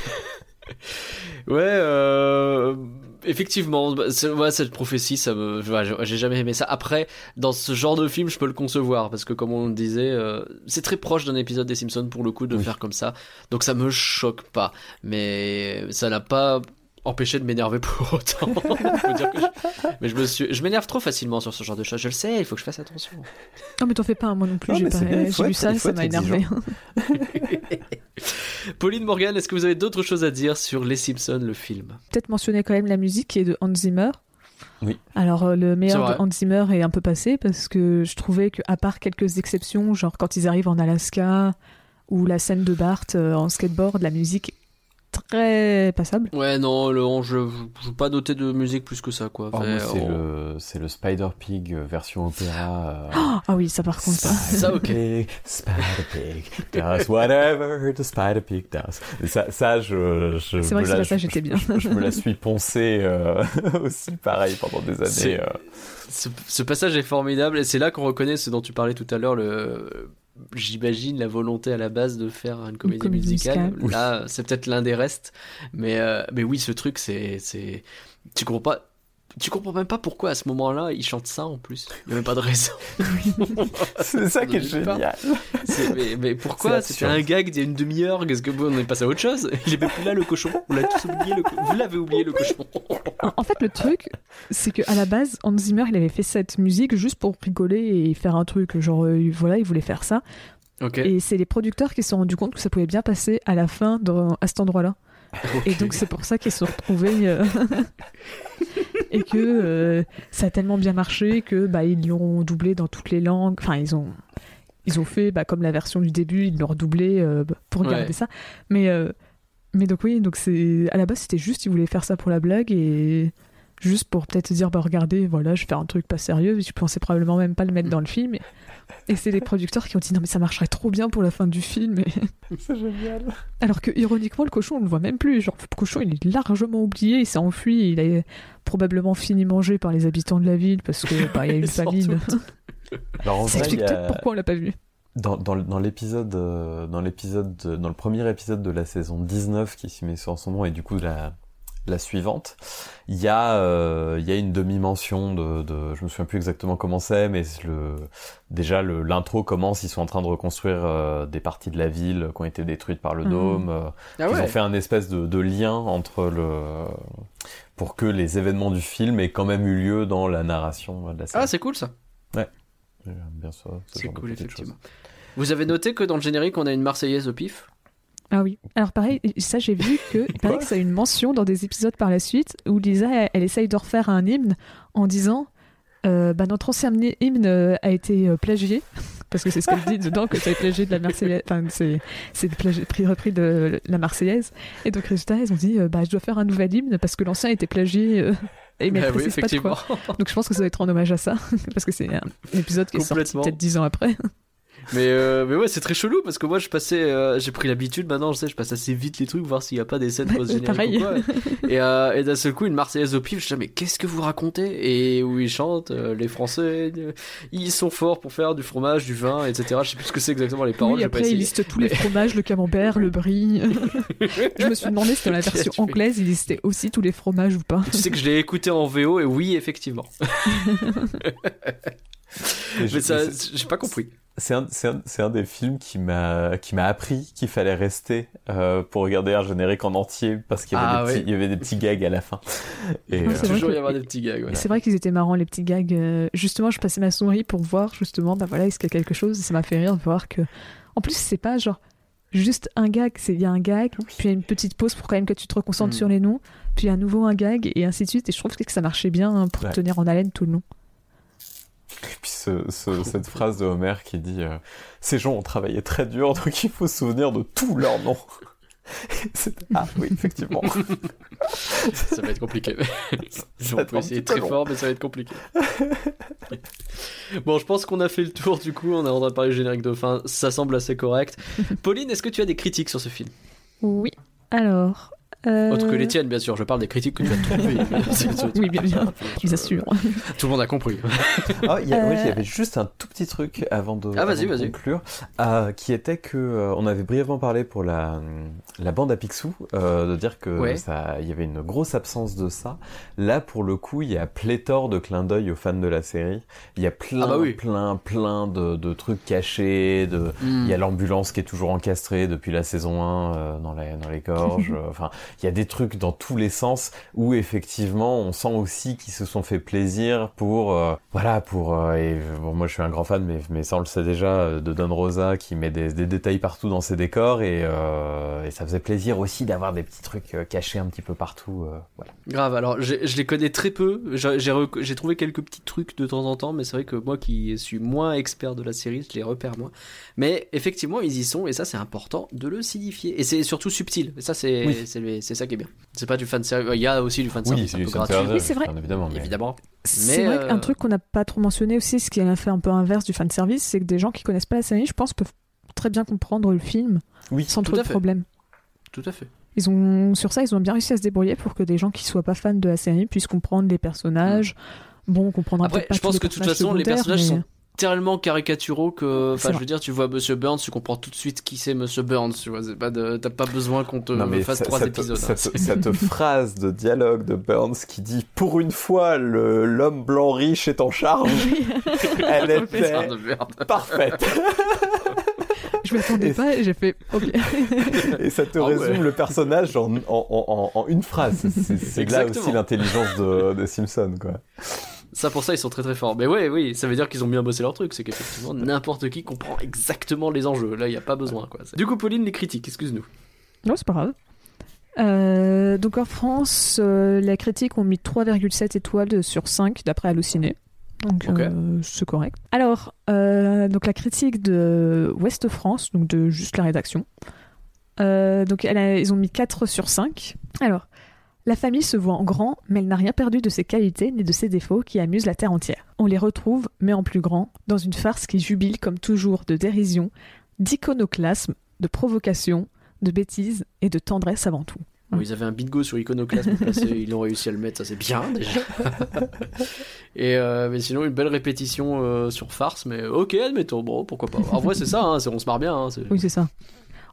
Ouais, euh... effectivement, bah, ouais, cette prophétie, ça me, j'ai jamais aimé ça. Après, dans ce genre de film, je peux le concevoir parce que, comme on le disait, euh, c'est très proche d'un épisode des Simpsons pour le coup de Oui. faire comme ça. Donc ça me choque pas, mais ça n'a pas empêché de m'énerver pour autant. Faut dire que je- Mais je me suis, je m'énerve trop facilement sur ce genre de choses. Je le sais, il faut que je fasse attention. Non, mais t'en fais pas, moi non plus. Non, J'ai pas- bien, j'ai être- ça, ça m'a énervé. Pauline Morgan, est-ce que vous avez d'autres choses à dire sur Les Simpsons, le film? Peut-être mentionner quand même la musique qui est de Hans Zimmer. Oui. Alors, euh, le meilleur de Hans Zimmer est un peu passé parce que je trouvais qu'à part quelques exceptions, genre quand ils arrivent en Alaska ou la scène de Bart euh, en skateboard, la musique est très passable. Ouais, non, le, je ne veux pas noter de musique plus que ça, quoi. Oh, moi, c'est on- le, c'est le Spider Pig euh, version opéra. euh, Ah oui, ça par contre. ça. Ça, ok. Pig, Spider Pig does whatever the Spider Pig does. Ça, ça je, je C'est vrai me que ce la- passage était je- bien. Je, je me la suis poncé euh, aussi pareil pendant des C'est- années. euh. Ce, ce passage est formidable et c'est là qu'on reconnaît ce dont tu parlais tout à l'heure, le, j'imagine la volonté à la base de faire une comédie, comédie musicale. musicale. Là, c'est peut-être l'un des restes, mais euh, mais oui, ce truc, c'est c'est, tu comprends pas. Tu comprends même pas pourquoi à ce moment-là il chante ça en plus. Il y a même pas de raison. C'est ça qui est génial. Mais, mais pourquoi C'est C'était un gag d'il y a une demi-heure. Qu'est-ce que bon, on est passé à autre chose? Il est même plus là le cochon. Vous l'avez tous oublié le co- Vous l'avez oublié le cochon. En fait, le truc, c'est que à la base, Hans Zimmer, il avait fait cette musique juste pour rigoler et faire un truc. Genre, euh, voilà, il voulait faire ça. Ok. Et c'est les producteurs qui se sont rendus compte que ça pouvait bien passer à la fin dans- à cet endroit-là. Et donc c'est pour ça qu'ils se sont retrouvés euh, et que euh, ça a tellement bien marché que bah ils l'ont doublé dans toutes les langues. Enfin ils ont ils ont fait bah, comme la version du début, ils l'ont redoublé euh, bah, pour garder Ouais. ça. Mais euh, mais donc oui donc c'est à la base c'était juste ils voulaient faire ça pour la blague et juste pour peut-être dire bah regardez voilà je fais un truc pas sérieux. Je pensais probablement même pas le mettre dans le film. Et, c'est les producteurs qui ont dit non mais ça marcherait trop bien pour la fin du film. Et... C'est génial. Alors que ironiquement, le cochon, on le voit même plus. Genre, le cochon, il est largement oublié, il s'est enfui, il est probablement fini mangé par les habitants de la ville parce que bah, il y a eu une famine. Alors en Ça explique a- peut-être pourquoi on l'a pas vu. Dans, dans, dans l'épisode, euh, dans l'épisode, de- dans le premier épisode de la saison 19 qui s'y met sur en ce moment et du coup la, la suivante, il y a, euh, il y a une demi-mention de, de, je me souviens plus exactement comment c'est, mais le, déjà l'intro commence, ils sont en train de reconstruire euh, des parties de la ville qui ont été détruites par le Mhm. dôme. euh, Ah ils ouais. ont fait un espèce de, de lien entre le, pour que les événements du film aient quand même eu lieu dans la narration de la série. Ah, c'est cool ça. J'aime bien ça. ce C'est cool, effectivement. Vous avez noté que dans le générique, on a une Marseillaise au pif? Ah oui. Alors pareil, ça j'ai vu que, il paraît que ça a une mention dans des épisodes par la suite où Lisa, elle, elle essaye de refaire un hymne en disant euh, bah, notre ancien hymne euh, a été euh, plagié parce que c'est ce qu'elle dit dedans que c'est plagié de la Marseillaise, enfin c'est c'est repris de la Marseillaise. Et donc résultat, ils ont dit bah je dois faire un nouvel hymne parce que l'ancien était plagié. euh, et mais Bah oui, pas de quoi. Donc je pense que ça doit être en hommage à ça, parce que c'est un épisode qui est sorti peut-être dix ans après. Mais, euh, mais ouais, c'est très chelou parce que moi je passais, euh, j'ai pris l'habitude maintenant, je sais, je passe assez vite les trucs, voir s'il y a pas des scènes Ouais, post-génériques pareil. ou quoi. Et, euh, et d'un seul coup, une Marseillaise au pif, je dis, mais qu'est-ce que vous racontez? Et où ils chantent, euh, les Français, euh, ils sont forts pour faire du fromage, du vin, etc. Je sais plus ce que c'est exactement les paroles, oui, j'ai pas après il essayé. liste tous les fromages, le camembert, le brie. je me suis demandé si dans la version Tu fais- anglaise il listait aussi tous les fromages ou pas. Tu sais que je l'ai écouté en VO et oui, effectivement. Mais je- ça, j'ai pas compris. C'est un, c'est un, c'est un des films qui m'a, qui m'a appris qu'il fallait rester euh, pour regarder un générique en entier parce qu'il y, avait Ah des petits- ouais. il y avait des petits gags à la fin. Et, Ouais, euh, Toujours y avoir des petits gags. C'est vrai qu'ils étaient marrants les petits gags. euh, Justement, je passais ma souris pour voir justement, bah voilà, est-ce qu'il y a quelque chose. Et ça m'a fait rire de voir que. En plus, c'est pas genre juste un gag, c'est il y a un gag, puis il y a une petite pause pour quand même que tu te reconcentres Mm. sur les noms, puis à nouveau un gag et ainsi de suite. Et je trouve que ça marchait bien hein, pour Ouais. tenir en haleine tout le long. Et puis ce, ce- cette phrase de Homer qui dit euh, Ces gens ont travaillé très dur, donc il faut se souvenir de tous leurs noms. C'est- ah oui, effectivement. Ça va être compliqué. Ça On peut essayer très long. fort, mais ça va être compliqué. bon, je pense qu'on a fait le tour du coup. On est en train de parler du générique de fin. Ça semble assez correct. Pauline, est-ce que tu as des critiques sur ce film? Oui. Alors. Euh, Autre que les tiennes, bien sûr. Je parle des critiques que tu as trouvées. Oui, bien sûr. Bien sûr. Tout le monde a compris. Ah, il y, a- Euh, oui, il y avait juste un tout petit truc avant de, Ah, vas-y, avant de vas-y. conclure, euh, qui était que euh, on avait brièvement parlé pour la, la bande à Picsou, euh, de dire que Ouais. ça, il y avait une grosse absence de ça. Là, pour le coup, il y a pléthore de clins d'œil aux fans de la série. Il y a plein, Ah bah oui. plein, plein de, de trucs cachés. De, il y a l'ambulance qui est toujours encastrée depuis la saison 1 euh, dans, les, dans les gorges. euh, Enfin, il y a des trucs dans tous les sens où effectivement on sent aussi qu'ils se sont fait plaisir pour euh, voilà pour euh, et bon moi je suis un grand fan mais mais ça on le sait déjà euh, de Don Rosa qui met des, des détails partout dans ses décors et, euh, et ça faisait plaisir aussi d'avoir des petits trucs cachés un petit peu partout. voilà. Grave, alors je les connais très peu. J'ai trouvé quelques petits trucs de temps en temps, mais c'est vrai que moi qui suis moins expert de la série, je les repère moins. Mais effectivement, ils y sont, et ça c'est important de le signifier. Et c'est surtout subtil. Et ça c'est Oui. C'est ça qui est bien. C'est pas du fan service. Il y a aussi du fan service un peu gratuit, Oui, c'est vrai. évidemment. mais- évidemment. C'est Mais, vrai euh, qu'un truc qu'on n'a pas trop mentionné aussi, ce qui a fait un peu inverse du fanservice, c'est que des gens qui connaissent pas la série, je pense, peuvent très bien comprendre le film Oui, sans trop de fait. problèmes. Tout à fait. Ils ont, sur ça, ils ont bien réussi à se débrouiller pour que des gens qui soient pas fans de la série puissent comprendre les personnages. Bon, on comprendra Après, peut-être pas je pense que de toute façon, les personnages mais- sont tellement caricaturaux que, enfin, je veux dire, tu vois Monsieur Burns, tu comprends tout de suite qui c'est Monsieur Burns. Tu vois, pas de, t'as pas besoin qu'on te Non, mais fasse ça- trois cette, épisodes. hein. cette- cette phrase de dialogue de Burns qui dit pour une fois le- l'homme blanc riche est en charge, elle était parfaite. Je m'attendais pas et j'ai fait OK. Et ça te Ah ouais. résume le personnage en, en, en, en une phrase. C'est- là aussi l'intelligence de, de Simpson, quoi. Ça, pour ça, ils sont très très forts. Mais ouais, oui, ça veut dire qu'ils ont bien bossé leur truc. C'est qu'effectivement, n'importe qui comprend exactement les enjeux. Là, il n'y a pas besoin, quoi. Du coup, Pauline, les critiques, excuse-nous. Non, c'est pas grave. Euh, donc en France, euh, les critiques ont mis 3,7 étoiles sur 5 d'après Allociné. Donc Ok. euh, c'est correct. Alors, euh, donc la critique de Ouest France, donc de juste la rédaction. Euh, donc elle a- ils ont mis 4 sur 5. Alors, la famille se voit en grand, mais elle n'a rien perdu de ses qualités ni de ses défauts qui amusent la terre entière. On les retrouve, mais en plus grand, dans une farce qui jubile comme toujours de dérision, d'iconoclasme, de provocation, de bêtises et de tendresse avant tout. Bon, ils avaient un bingo sur Iconoclasme ils ont réussi à le mettre, ça c'est bien déjà. Et euh, mais sinon, une belle répétition euh, sur farce, mais ok, admettons, bon, pourquoi pas. En vrai, c'est ça, hein, on se marre bien. hein, Oui, c'est ça.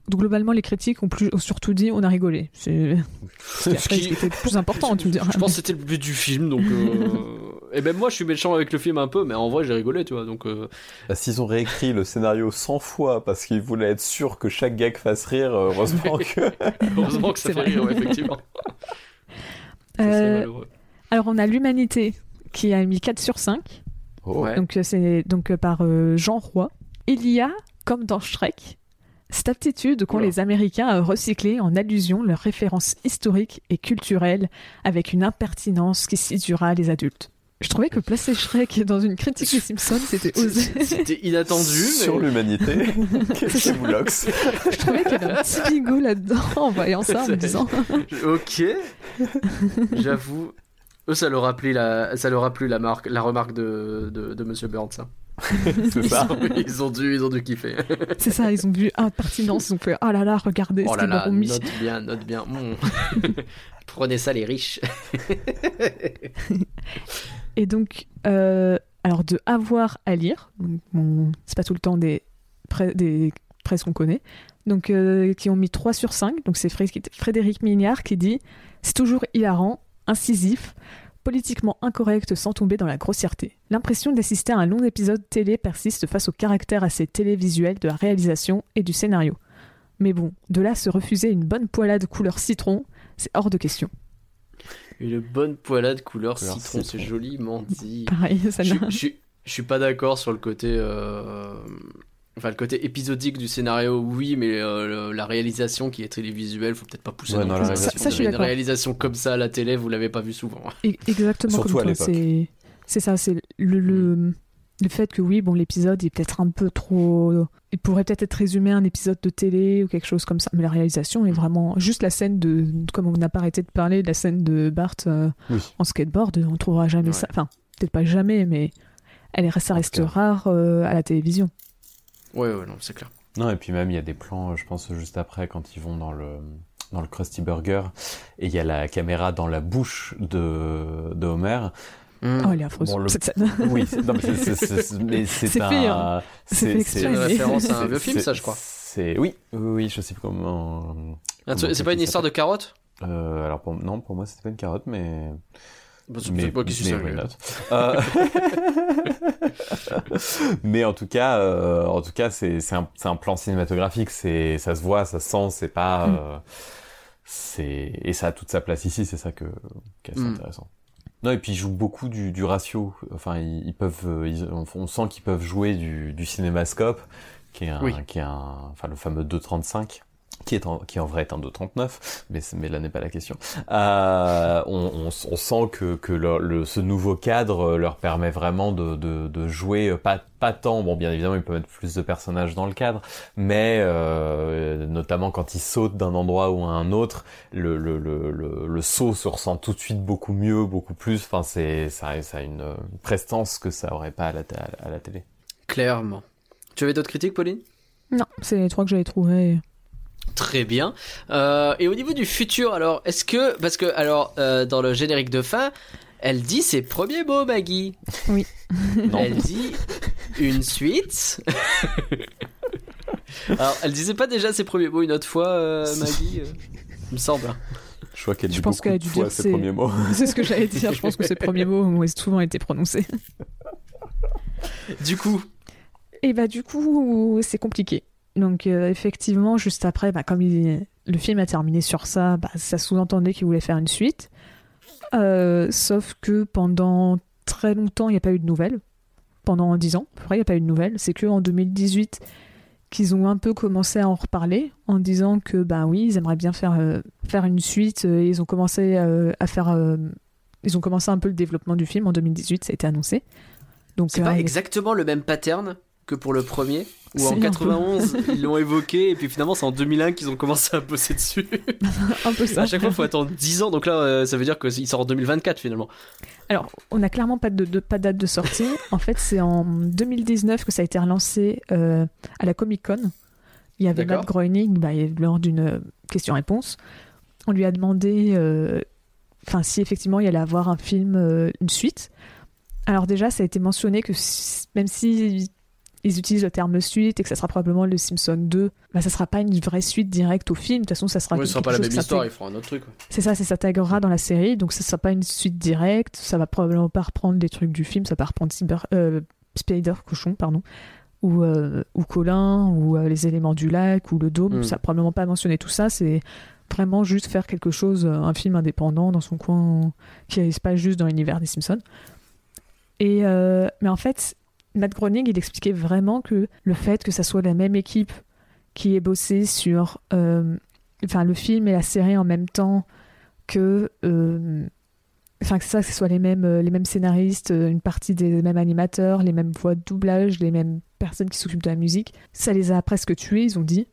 Donc globalement, les critiques ont, plus, ont surtout dit on a rigolé. C'est Ce qui- était le plus important, tu me diras. Je pense que c'était le but du film, donc. euh, Et même moi, je suis méchant avec le film un peu, mais en vrai, j'ai rigolé, tu vois. Donc, euh, Bah, S'ils ont réécrit le scénario 100 fois parce qu'ils voulaient être sûrs que chaque gag fasse rire, euh, heureusement que. heureusement que ça C'est fait vrai. rire, ouais, effectivement. Ça, c'est Euh, malheureux. alors on a l'Humanité qui a mis 4 sur 5. Oh. Ouais. Donc c'est donc par euh, Jean Roy. Il y a, comme dans Shrek, cette aptitude qu'ont les Américains à recycler en allusion leurs références historiques et culturelles avec une impertinence qui séduira les adultes. Je trouvais que placer Shrek dans une critique des Simpsons, c'était osé. C'était inattendu, mais... Sur l'humanité. Qu'est-ce que vous lox Je trouvais qu'il y avait un petit bigot là-dedans en voyant ça, en me disant Ok. J'avoue. Eux, ça leur a plu la, ça leur a plu la marque, la remarque de, de, de Monsieur Burns. ça. C'est ça. Ils ont dû, ils ont dû kiffer. C'est ça, ils ont vu ah, pertinence, ils ont fait oh là là, regardez Oh ce là qu'ils là, mis. note bien, note bien. Mm. Prenez ça, les riches. Et donc, euh, alors de avoir à lire, bon, c'est pas tout le temps des, presses qu'on connaît, donc euh, qui ont mis 3 sur 5, donc c'est Fré- Frédéric Mignard qui dit C'est toujours hilarant, incisif, politiquement incorrect sans tomber dans la grossièreté. L'impression d'assister à un long épisode télé persiste face au caractère assez télévisuel de la réalisation et du scénario. Mais bon, de là se refuser une bonne poêlade couleur citron, c'est hors de question. Une bonne poêlade couleur, Couleur citron, citron. c'est joliment dit. Pareil, ça je, n'a- je, je suis pas d'accord sur le côté. euh, Enfin, le côté épisodique du scénario, oui, mais euh, le- la réalisation qui est télévisuelle, faut peut-être pas pousser. Ouais, non la Ça- ça, je suis Une réalisation comme ça à la télé, vous l'avez pas vu souvent. E- Exactement Surtout comme toi. C'est, ça, c'est le, le, le fait que oui, bon, l'épisode est peut-être un peu trop. Il pourrait peut-être être résumé à un épisode de télé ou quelque chose comme ça, mais la réalisation est vraiment. Juste la scène de. Comme on n'a pas arrêté de parler de la scène de Bart euh, Oui. en skateboard, on trouvera jamais Ouais. ça. Enfin, peut-être pas jamais, mais elle ça reste rare euh, à la télévision. Ouais, ouais, non, c'est clair. Non, et puis même, il y a des plans, je pense, juste après, quand ils vont dans le, dans le Krusty Burger, et il y a la caméra dans la bouche de, de Homer. Mm. Oh, elle est affreuse, Bon, le- cette scène. Oui, c'est- non, mais c'est- c'est- c'est mais c'est C'est un... fait, hein. C'est une référence à un c'est- vieux film, c'est- ça, je crois. C'est oui, oui, oui, je sais plus comment. Ah, c'est pas une histoire de carotte Euh, alors pour, non, pour moi c'était pas une carotte, mais mais, peut-être moi qui mais not? Euh, mais en tout cas, euh, en tout cas, c'est c'est un, c'est un plan cinématographique. C'est ça se voit, ça se sent. C'est pas. Mm. euh, c'est et ça a toute sa place ici. C'est ça que qui est assez Mm. intéressant. Non et puis ils jouent beaucoup du, du ratio. Enfin ils, ils peuvent, euh, ils- on, on sent qu'ils peuvent jouer du, du cinémascope, qui est un, Oui. qui est un, enfin le fameux 2.35 qui est en, qui en vrai est un 2.39, mais, mais là n'est pas la question. Euh, on, on, on sent que, que le, le- ce nouveau cadre leur permet vraiment de, de, de jouer, euh, pas, pas tant, bon bien évidemment ils peuvent mettre plus de personnages dans le cadre, mais euh, notamment quand ils sautent d'un endroit ou à un autre, le, le, le, le, le saut se ressent tout de suite beaucoup mieux, beaucoup plus, enfin c'est, ça, ça a une euh, prestance que ça aurait pas à la, à la télé. Clairement. Tu avais d'autres critiques, Pauline? Non, c'est les trois que j'avais trouvés. Très bien. Euh, et au niveau du futur, alors, est-ce que. Parce que, alors, euh, dans le générique de fin, elle dit ses premiers mots, Maggie. Oui. Non. Elle dit une suite. alors, elle disait pas déjà ses premiers mots une autre fois, euh, Maggie Il me semble. Je crois qu'elle Je dit pense beaucoup qu'elle a de dû fois ses premiers mots. C'est ce que j'allais dire. Je pense que ces premiers mots ont souvent été prononcés. Du coup, Et bah du coup, c'est compliqué. Donc euh, effectivement, juste après, bah, comme il- le film a terminé sur ça, bah, ça sous-entendait qu'il voulait faire une suite. Euh, sauf que pendant très longtemps, il n'y a pas eu de nouvelles. Pendant 10 ans, il n'y a pas eu de nouvelles. C'est que en 2018 qu'ils ont un peu commencé à en reparler en disant que bah oui, ils aimeraient bien faire euh, faire une suite. et ils ont commencé à faire, ils ont commencé un peu le développement du film en 2018. Ça a été annoncé. Donc c'est pas exactement le même pattern que pour le premier Ou en un peu- 91, ils l'ont évoqué, et puis finalement, c'est en 2001 qu'ils ont commencé à bosser dessus. un peu ça. à chaque fois, il faut attendre 10 ans, donc là, euh, ça veut dire qu'il sort en 2024 finalement. Alors, on n'a clairement pas de, de- pas date de sortie. en fait, c'est en 2019 que ça a été relancé euh, à la Comic Con. Il y avait. Matt Groening bah, lors d'une euh, question-réponse. On lui a demandé euh, enfin, si effectivement il allait avoir un film, euh, une suite. Alors déjà, ça a été mentionné que si- même si ils utilisent le terme suite et que ça sera probablement le Simpson 2, bah, ça sera pas une vraie suite directe au film. De toute façon, ça sera Ouais, ce sera pas la même histoire, ils feront un autre truc. c'est ça, ça s'intégrera dans la série, donc ça sera pas une suite directe, ça va probablement pas reprendre des trucs du film, ça va reprendre Cyber, euh, Spider Cochon, pardon, ou, euh, ou Colin, ou euh, les éléments du lac, ou le dôme, Mm. ça va probablement pas mentionner tout ça, c'est vraiment juste faire quelque chose, un film indépendant dans son coin, qui se passe juste dans l'univers des Simpsons. Et, mais en fait, Matt Groening, il expliquait vraiment que le fait que ça soit la même équipe qui ait bossé sur euh, le film et la série en même temps que, euh, ça, que ce soit les mêmes, euh, les mêmes scénaristes, une partie des mêmes animateurs, les mêmes voix de doublage, les mêmes personnes qui s'occupent de la musique, ça les a presque tués, ils ont dit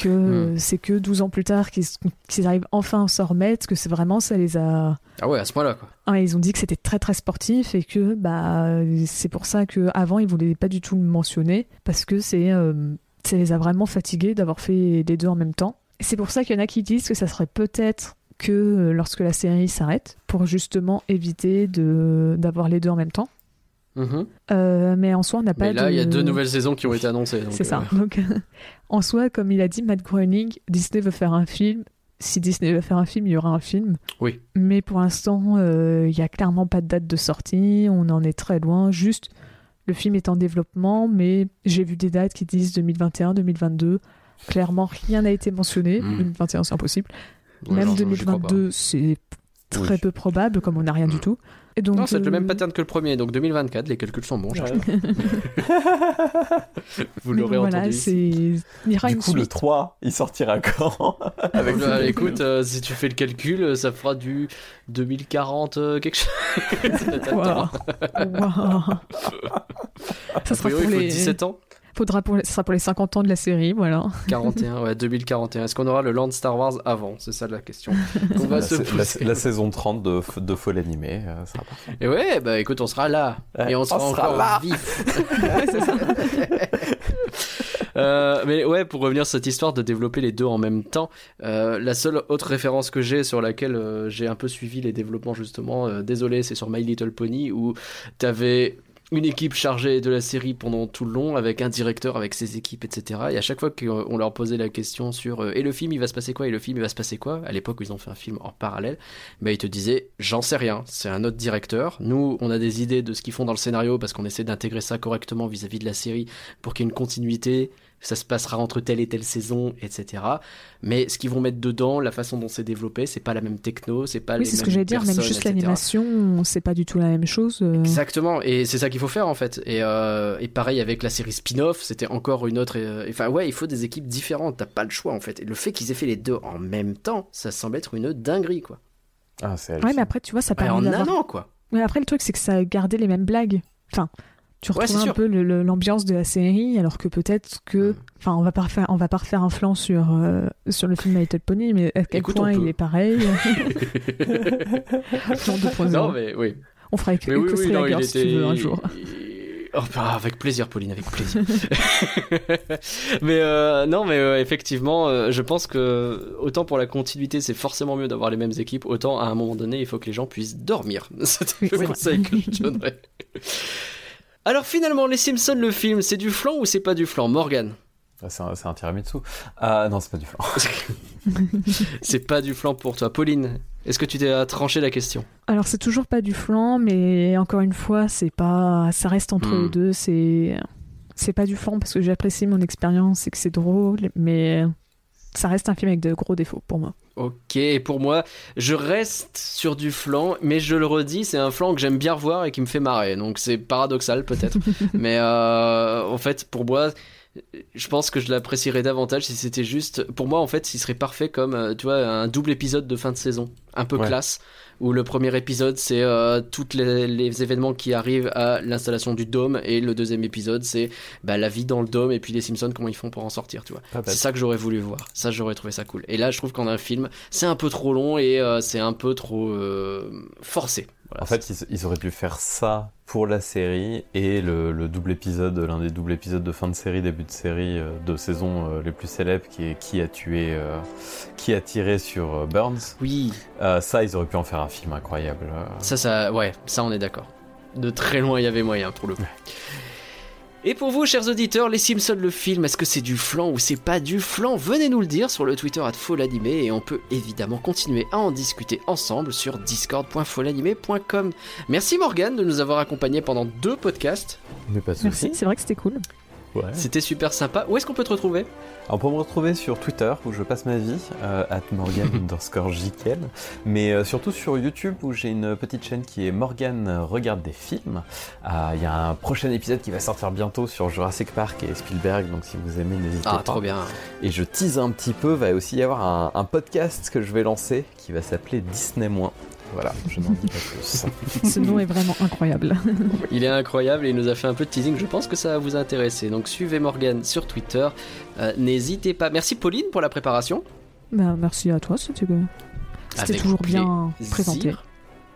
que Hmm. c'est que 12 ans plus tard qu'ils arrivent enfin à s'en remettre, que c'est vraiment ça les a... Ah ouais, à ce point-là, quoi. Ah, ils ont dit que c'était très très sportif et que bah c'est pour ça que avant ils voulaient pas du tout le mentionner parce que c'est euh, ça les a vraiment fatigués d'avoir fait les deux en même temps. C'est pour ça qu'il y en a qui disent que ça serait peut-être que euh, lorsque la série s'arrête pour justement éviter de d'avoir les deux en même temps. Mhm. Euh, mais en soi on n'a pas Mais là, de... il y a deux nouvelles saisons qui ont été annoncées. C'est ça. euh, Donc, en soi, comme il a dit Matt Groening, Disney veut faire un film. Si Disney veut faire un film, il y aura un film. Oui. Mais pour l'instant, euh, il y a clairement pas de date de sortie. On en est très loin. Juste, le film est en développement, mais j'ai vu des dates qui disent 2021, 2022. Clairement, rien n'a été mentionné. Mm. 2021, c'est impossible. ouais, Même genre, j'y crois pas. 2022, c'est très Oui. peu probable, comme on n'a rien du Mm. tout. Et donc, Non, c'est le euh, même pattern que le premier, donc 2024, les calculs sont bons. Vous l'aurez voilà, entendu. c'est. Il y aura Du coup, le suite. 3, il sortira quand Avec Bah, écoute, euh, si tu fais le calcul, euh, ça fera du 2040 euh, quelque chose. Waouh. Waouh. Ça sera priori, pour il faut les... 17 ans. Faudra pour... Ça sera pour les 50 ans de la série, voilà. 41, ouais, 2041. Est-ce qu'on aura le Land Star Wars avant? C'est ça la question qu'on va la, se la- la saison 30 de, de Folle Animé euh, sera. Et ouais, bah écoute, on sera là. Ouais, Et on on sera sera encore là. vif. Euh, mais ouais, pour revenir sur cette histoire de développer les deux en même temps, euh, la seule autre référence que j'ai sur laquelle euh, j'ai un peu suivi les développements justement, euh, désolé, c'est sur My Little Pony où t'avais une équipe chargée de la série pendant tout le long avec un directeur avec ses équipes etc et à chaque fois qu'on leur posait la question sur euh, et le film il va se passer quoi et le film il va se passer quoi à l'époque où ils ont fait un film en parallèle bah ils te disaient j'en sais rien c'est un autre directeur. Nous on a des idées de ce qu'ils font dans le scénario parce qu'on essaie d'intégrer ça correctement vis-à-vis de la série pour qu'il y ait une continuité ça se passera entre telle et telle saison, etc. Mais ce qu'ils vont mettre dedans, la façon dont c'est développé, c'est pas la même techno, c'est pas oui, les c'est ce que j'allais dire, même juste l'animation, c'est pas du tout la même chose. euh. Exactement, et c'est ça qu'il faut faire en fait. Et, euh, et pareil avec la série spin-off, c'était encore une autre. euh, Enfin ouais, il faut des équipes différentes, t'as pas le choix en fait. Et le fait qu'ils aient fait les deux en même temps, ça semble être une dinguerie quoi. Ah, c'est Ouais, mais après, tu vois, ça Ouais, permet en un an quoi. Mais après, le truc, c'est que ça a gardé les mêmes blagues. Enfin, tu retrouves un sûr. peu l'ambiance de la série, alors que peut-être que... Enfin, on va pas refaire, on va pas refaire un flanc sur, euh, sur le film My Little Pony, mais à quel Écoute, point il est pareil. Flanc 2.0. non mais oui. On fera avec Mais oui, non, était. si tu veux, un jour. Oh, bah, avec plaisir, Pauline, avec plaisir. mais euh, non, mais euh, effectivement, euh, je pense que autant pour la continuité, c'est forcément mieux d'avoir les mêmes équipes, autant à un moment donné, il faut que les gens puissent dormir. C'est le conseil que je donnerais. Alors finalement, Les Simpsons, le film, c'est du flan ou c'est pas du flan, Morgan Ah, C'est un, c'est un tiramisu. Ah non, c'est pas du flan. C'est pas du flan pour toi, Pauline. Est-ce que tu t'es tranché la question Alors c'est toujours pas du flan, mais encore une fois, c'est pas, ça reste entre Hmm. les deux. C'est, c'est pas du flan parce que j'apprécie mon expérience et que c'est drôle, mais ça reste un film avec de gros défauts pour moi. Ok, pour moi, je reste sur du flan, mais je le redis, c'est un flan que j'aime bien revoir et qui me fait marrer. Donc c'est paradoxal peut-être, mais euh, en fait, pour moi, je pense que je l'apprécierais davantage si c'était juste. Pour moi, en fait, il serait parfait comme, euh, tu vois, un double épisode de fin de saison, un peu Ouais. classe, où le premier épisode c'est euh, tous les, les événements qui arrivent à l'installation du dôme, et le deuxième épisode c'est bah, la vie dans le dôme et puis les Simpsons comment ils font pour en sortir, tu vois. Pas bête. C'est ça que j'aurais voulu voir. Ça, j'aurais trouvé ça cool. Et là, je trouve qu'en un film, c'est un peu trop long et euh, c'est un peu trop euh, forcé. Voilà, En fait, ils, ils auraient pu faire ça pour la série et le, le double épisode, l'un des doubles épisodes de fin de série, début de série, euh, de saison euh, les plus célèbres, qui est qui a tué, euh, qui a tiré sur euh, Burns. oui, Euh, ça, ils auraient pu en faire un film incroyable. ça, ça, ouais, ça, on est d'accord. De très loin, il y avait moyen pour le coup. Et pour vous, chers auditeurs, Les Simpsons le film, est-ce que c'est du flan ou c'est pas du flan? Venez nous le dire sur le Twitter @folanimé et on peut évidemment continuer à en discuter ensemble sur discord.folanimé.com. Merci Morgane de nous avoir accompagnés pendant deux podcasts. Mais pas de Merci, soucis. c'est vrai que c'était cool. Ouais. C'était super sympa. Où est-ce qu'on peut te retrouver? Alors pour me retrouver sur Twitter où je passe ma vie, euh, at Morgan underscore JKL, mais euh, surtout sur YouTube où j'ai une petite chaîne qui est Morgan regarde des films. Ah, Il y a un prochain épisode qui va sortir bientôt sur Jurassic Park et Spielberg, donc si vous aimez n'hésitez Ah, pas. trop bien. Et je tease un petit peu, va aussi y avoir un, un podcast que je vais lancer qui va s'appeler Disney-. Voilà, je n'en dis pas plus. Ce nom est vraiment incroyable. Il est incroyable et il nous a fait un peu de teasing. Je pense que ça va vous intéresser. Donc suivez Morgan sur Twitter. Euh, N'hésitez pas. Merci Pauline pour la préparation. Bah, merci à toi, c'était c'était toujours bien plaisir. présenté.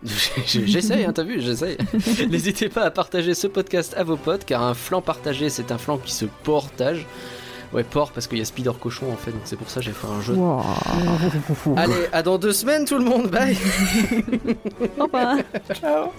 J'essaye, hein, t'as vu, j'essaye. N'hésitez pas à partager ce podcast à vos potes, car un flanc partagé, c'est un flanc qui se portage. Ouais, port, parce qu'il y a Spider Cochon en fait, donc c'est pour ça que j'ai fait un jeu. Wow. Allez, à dans deux semaines tout le monde, bye Au revoir. Ciao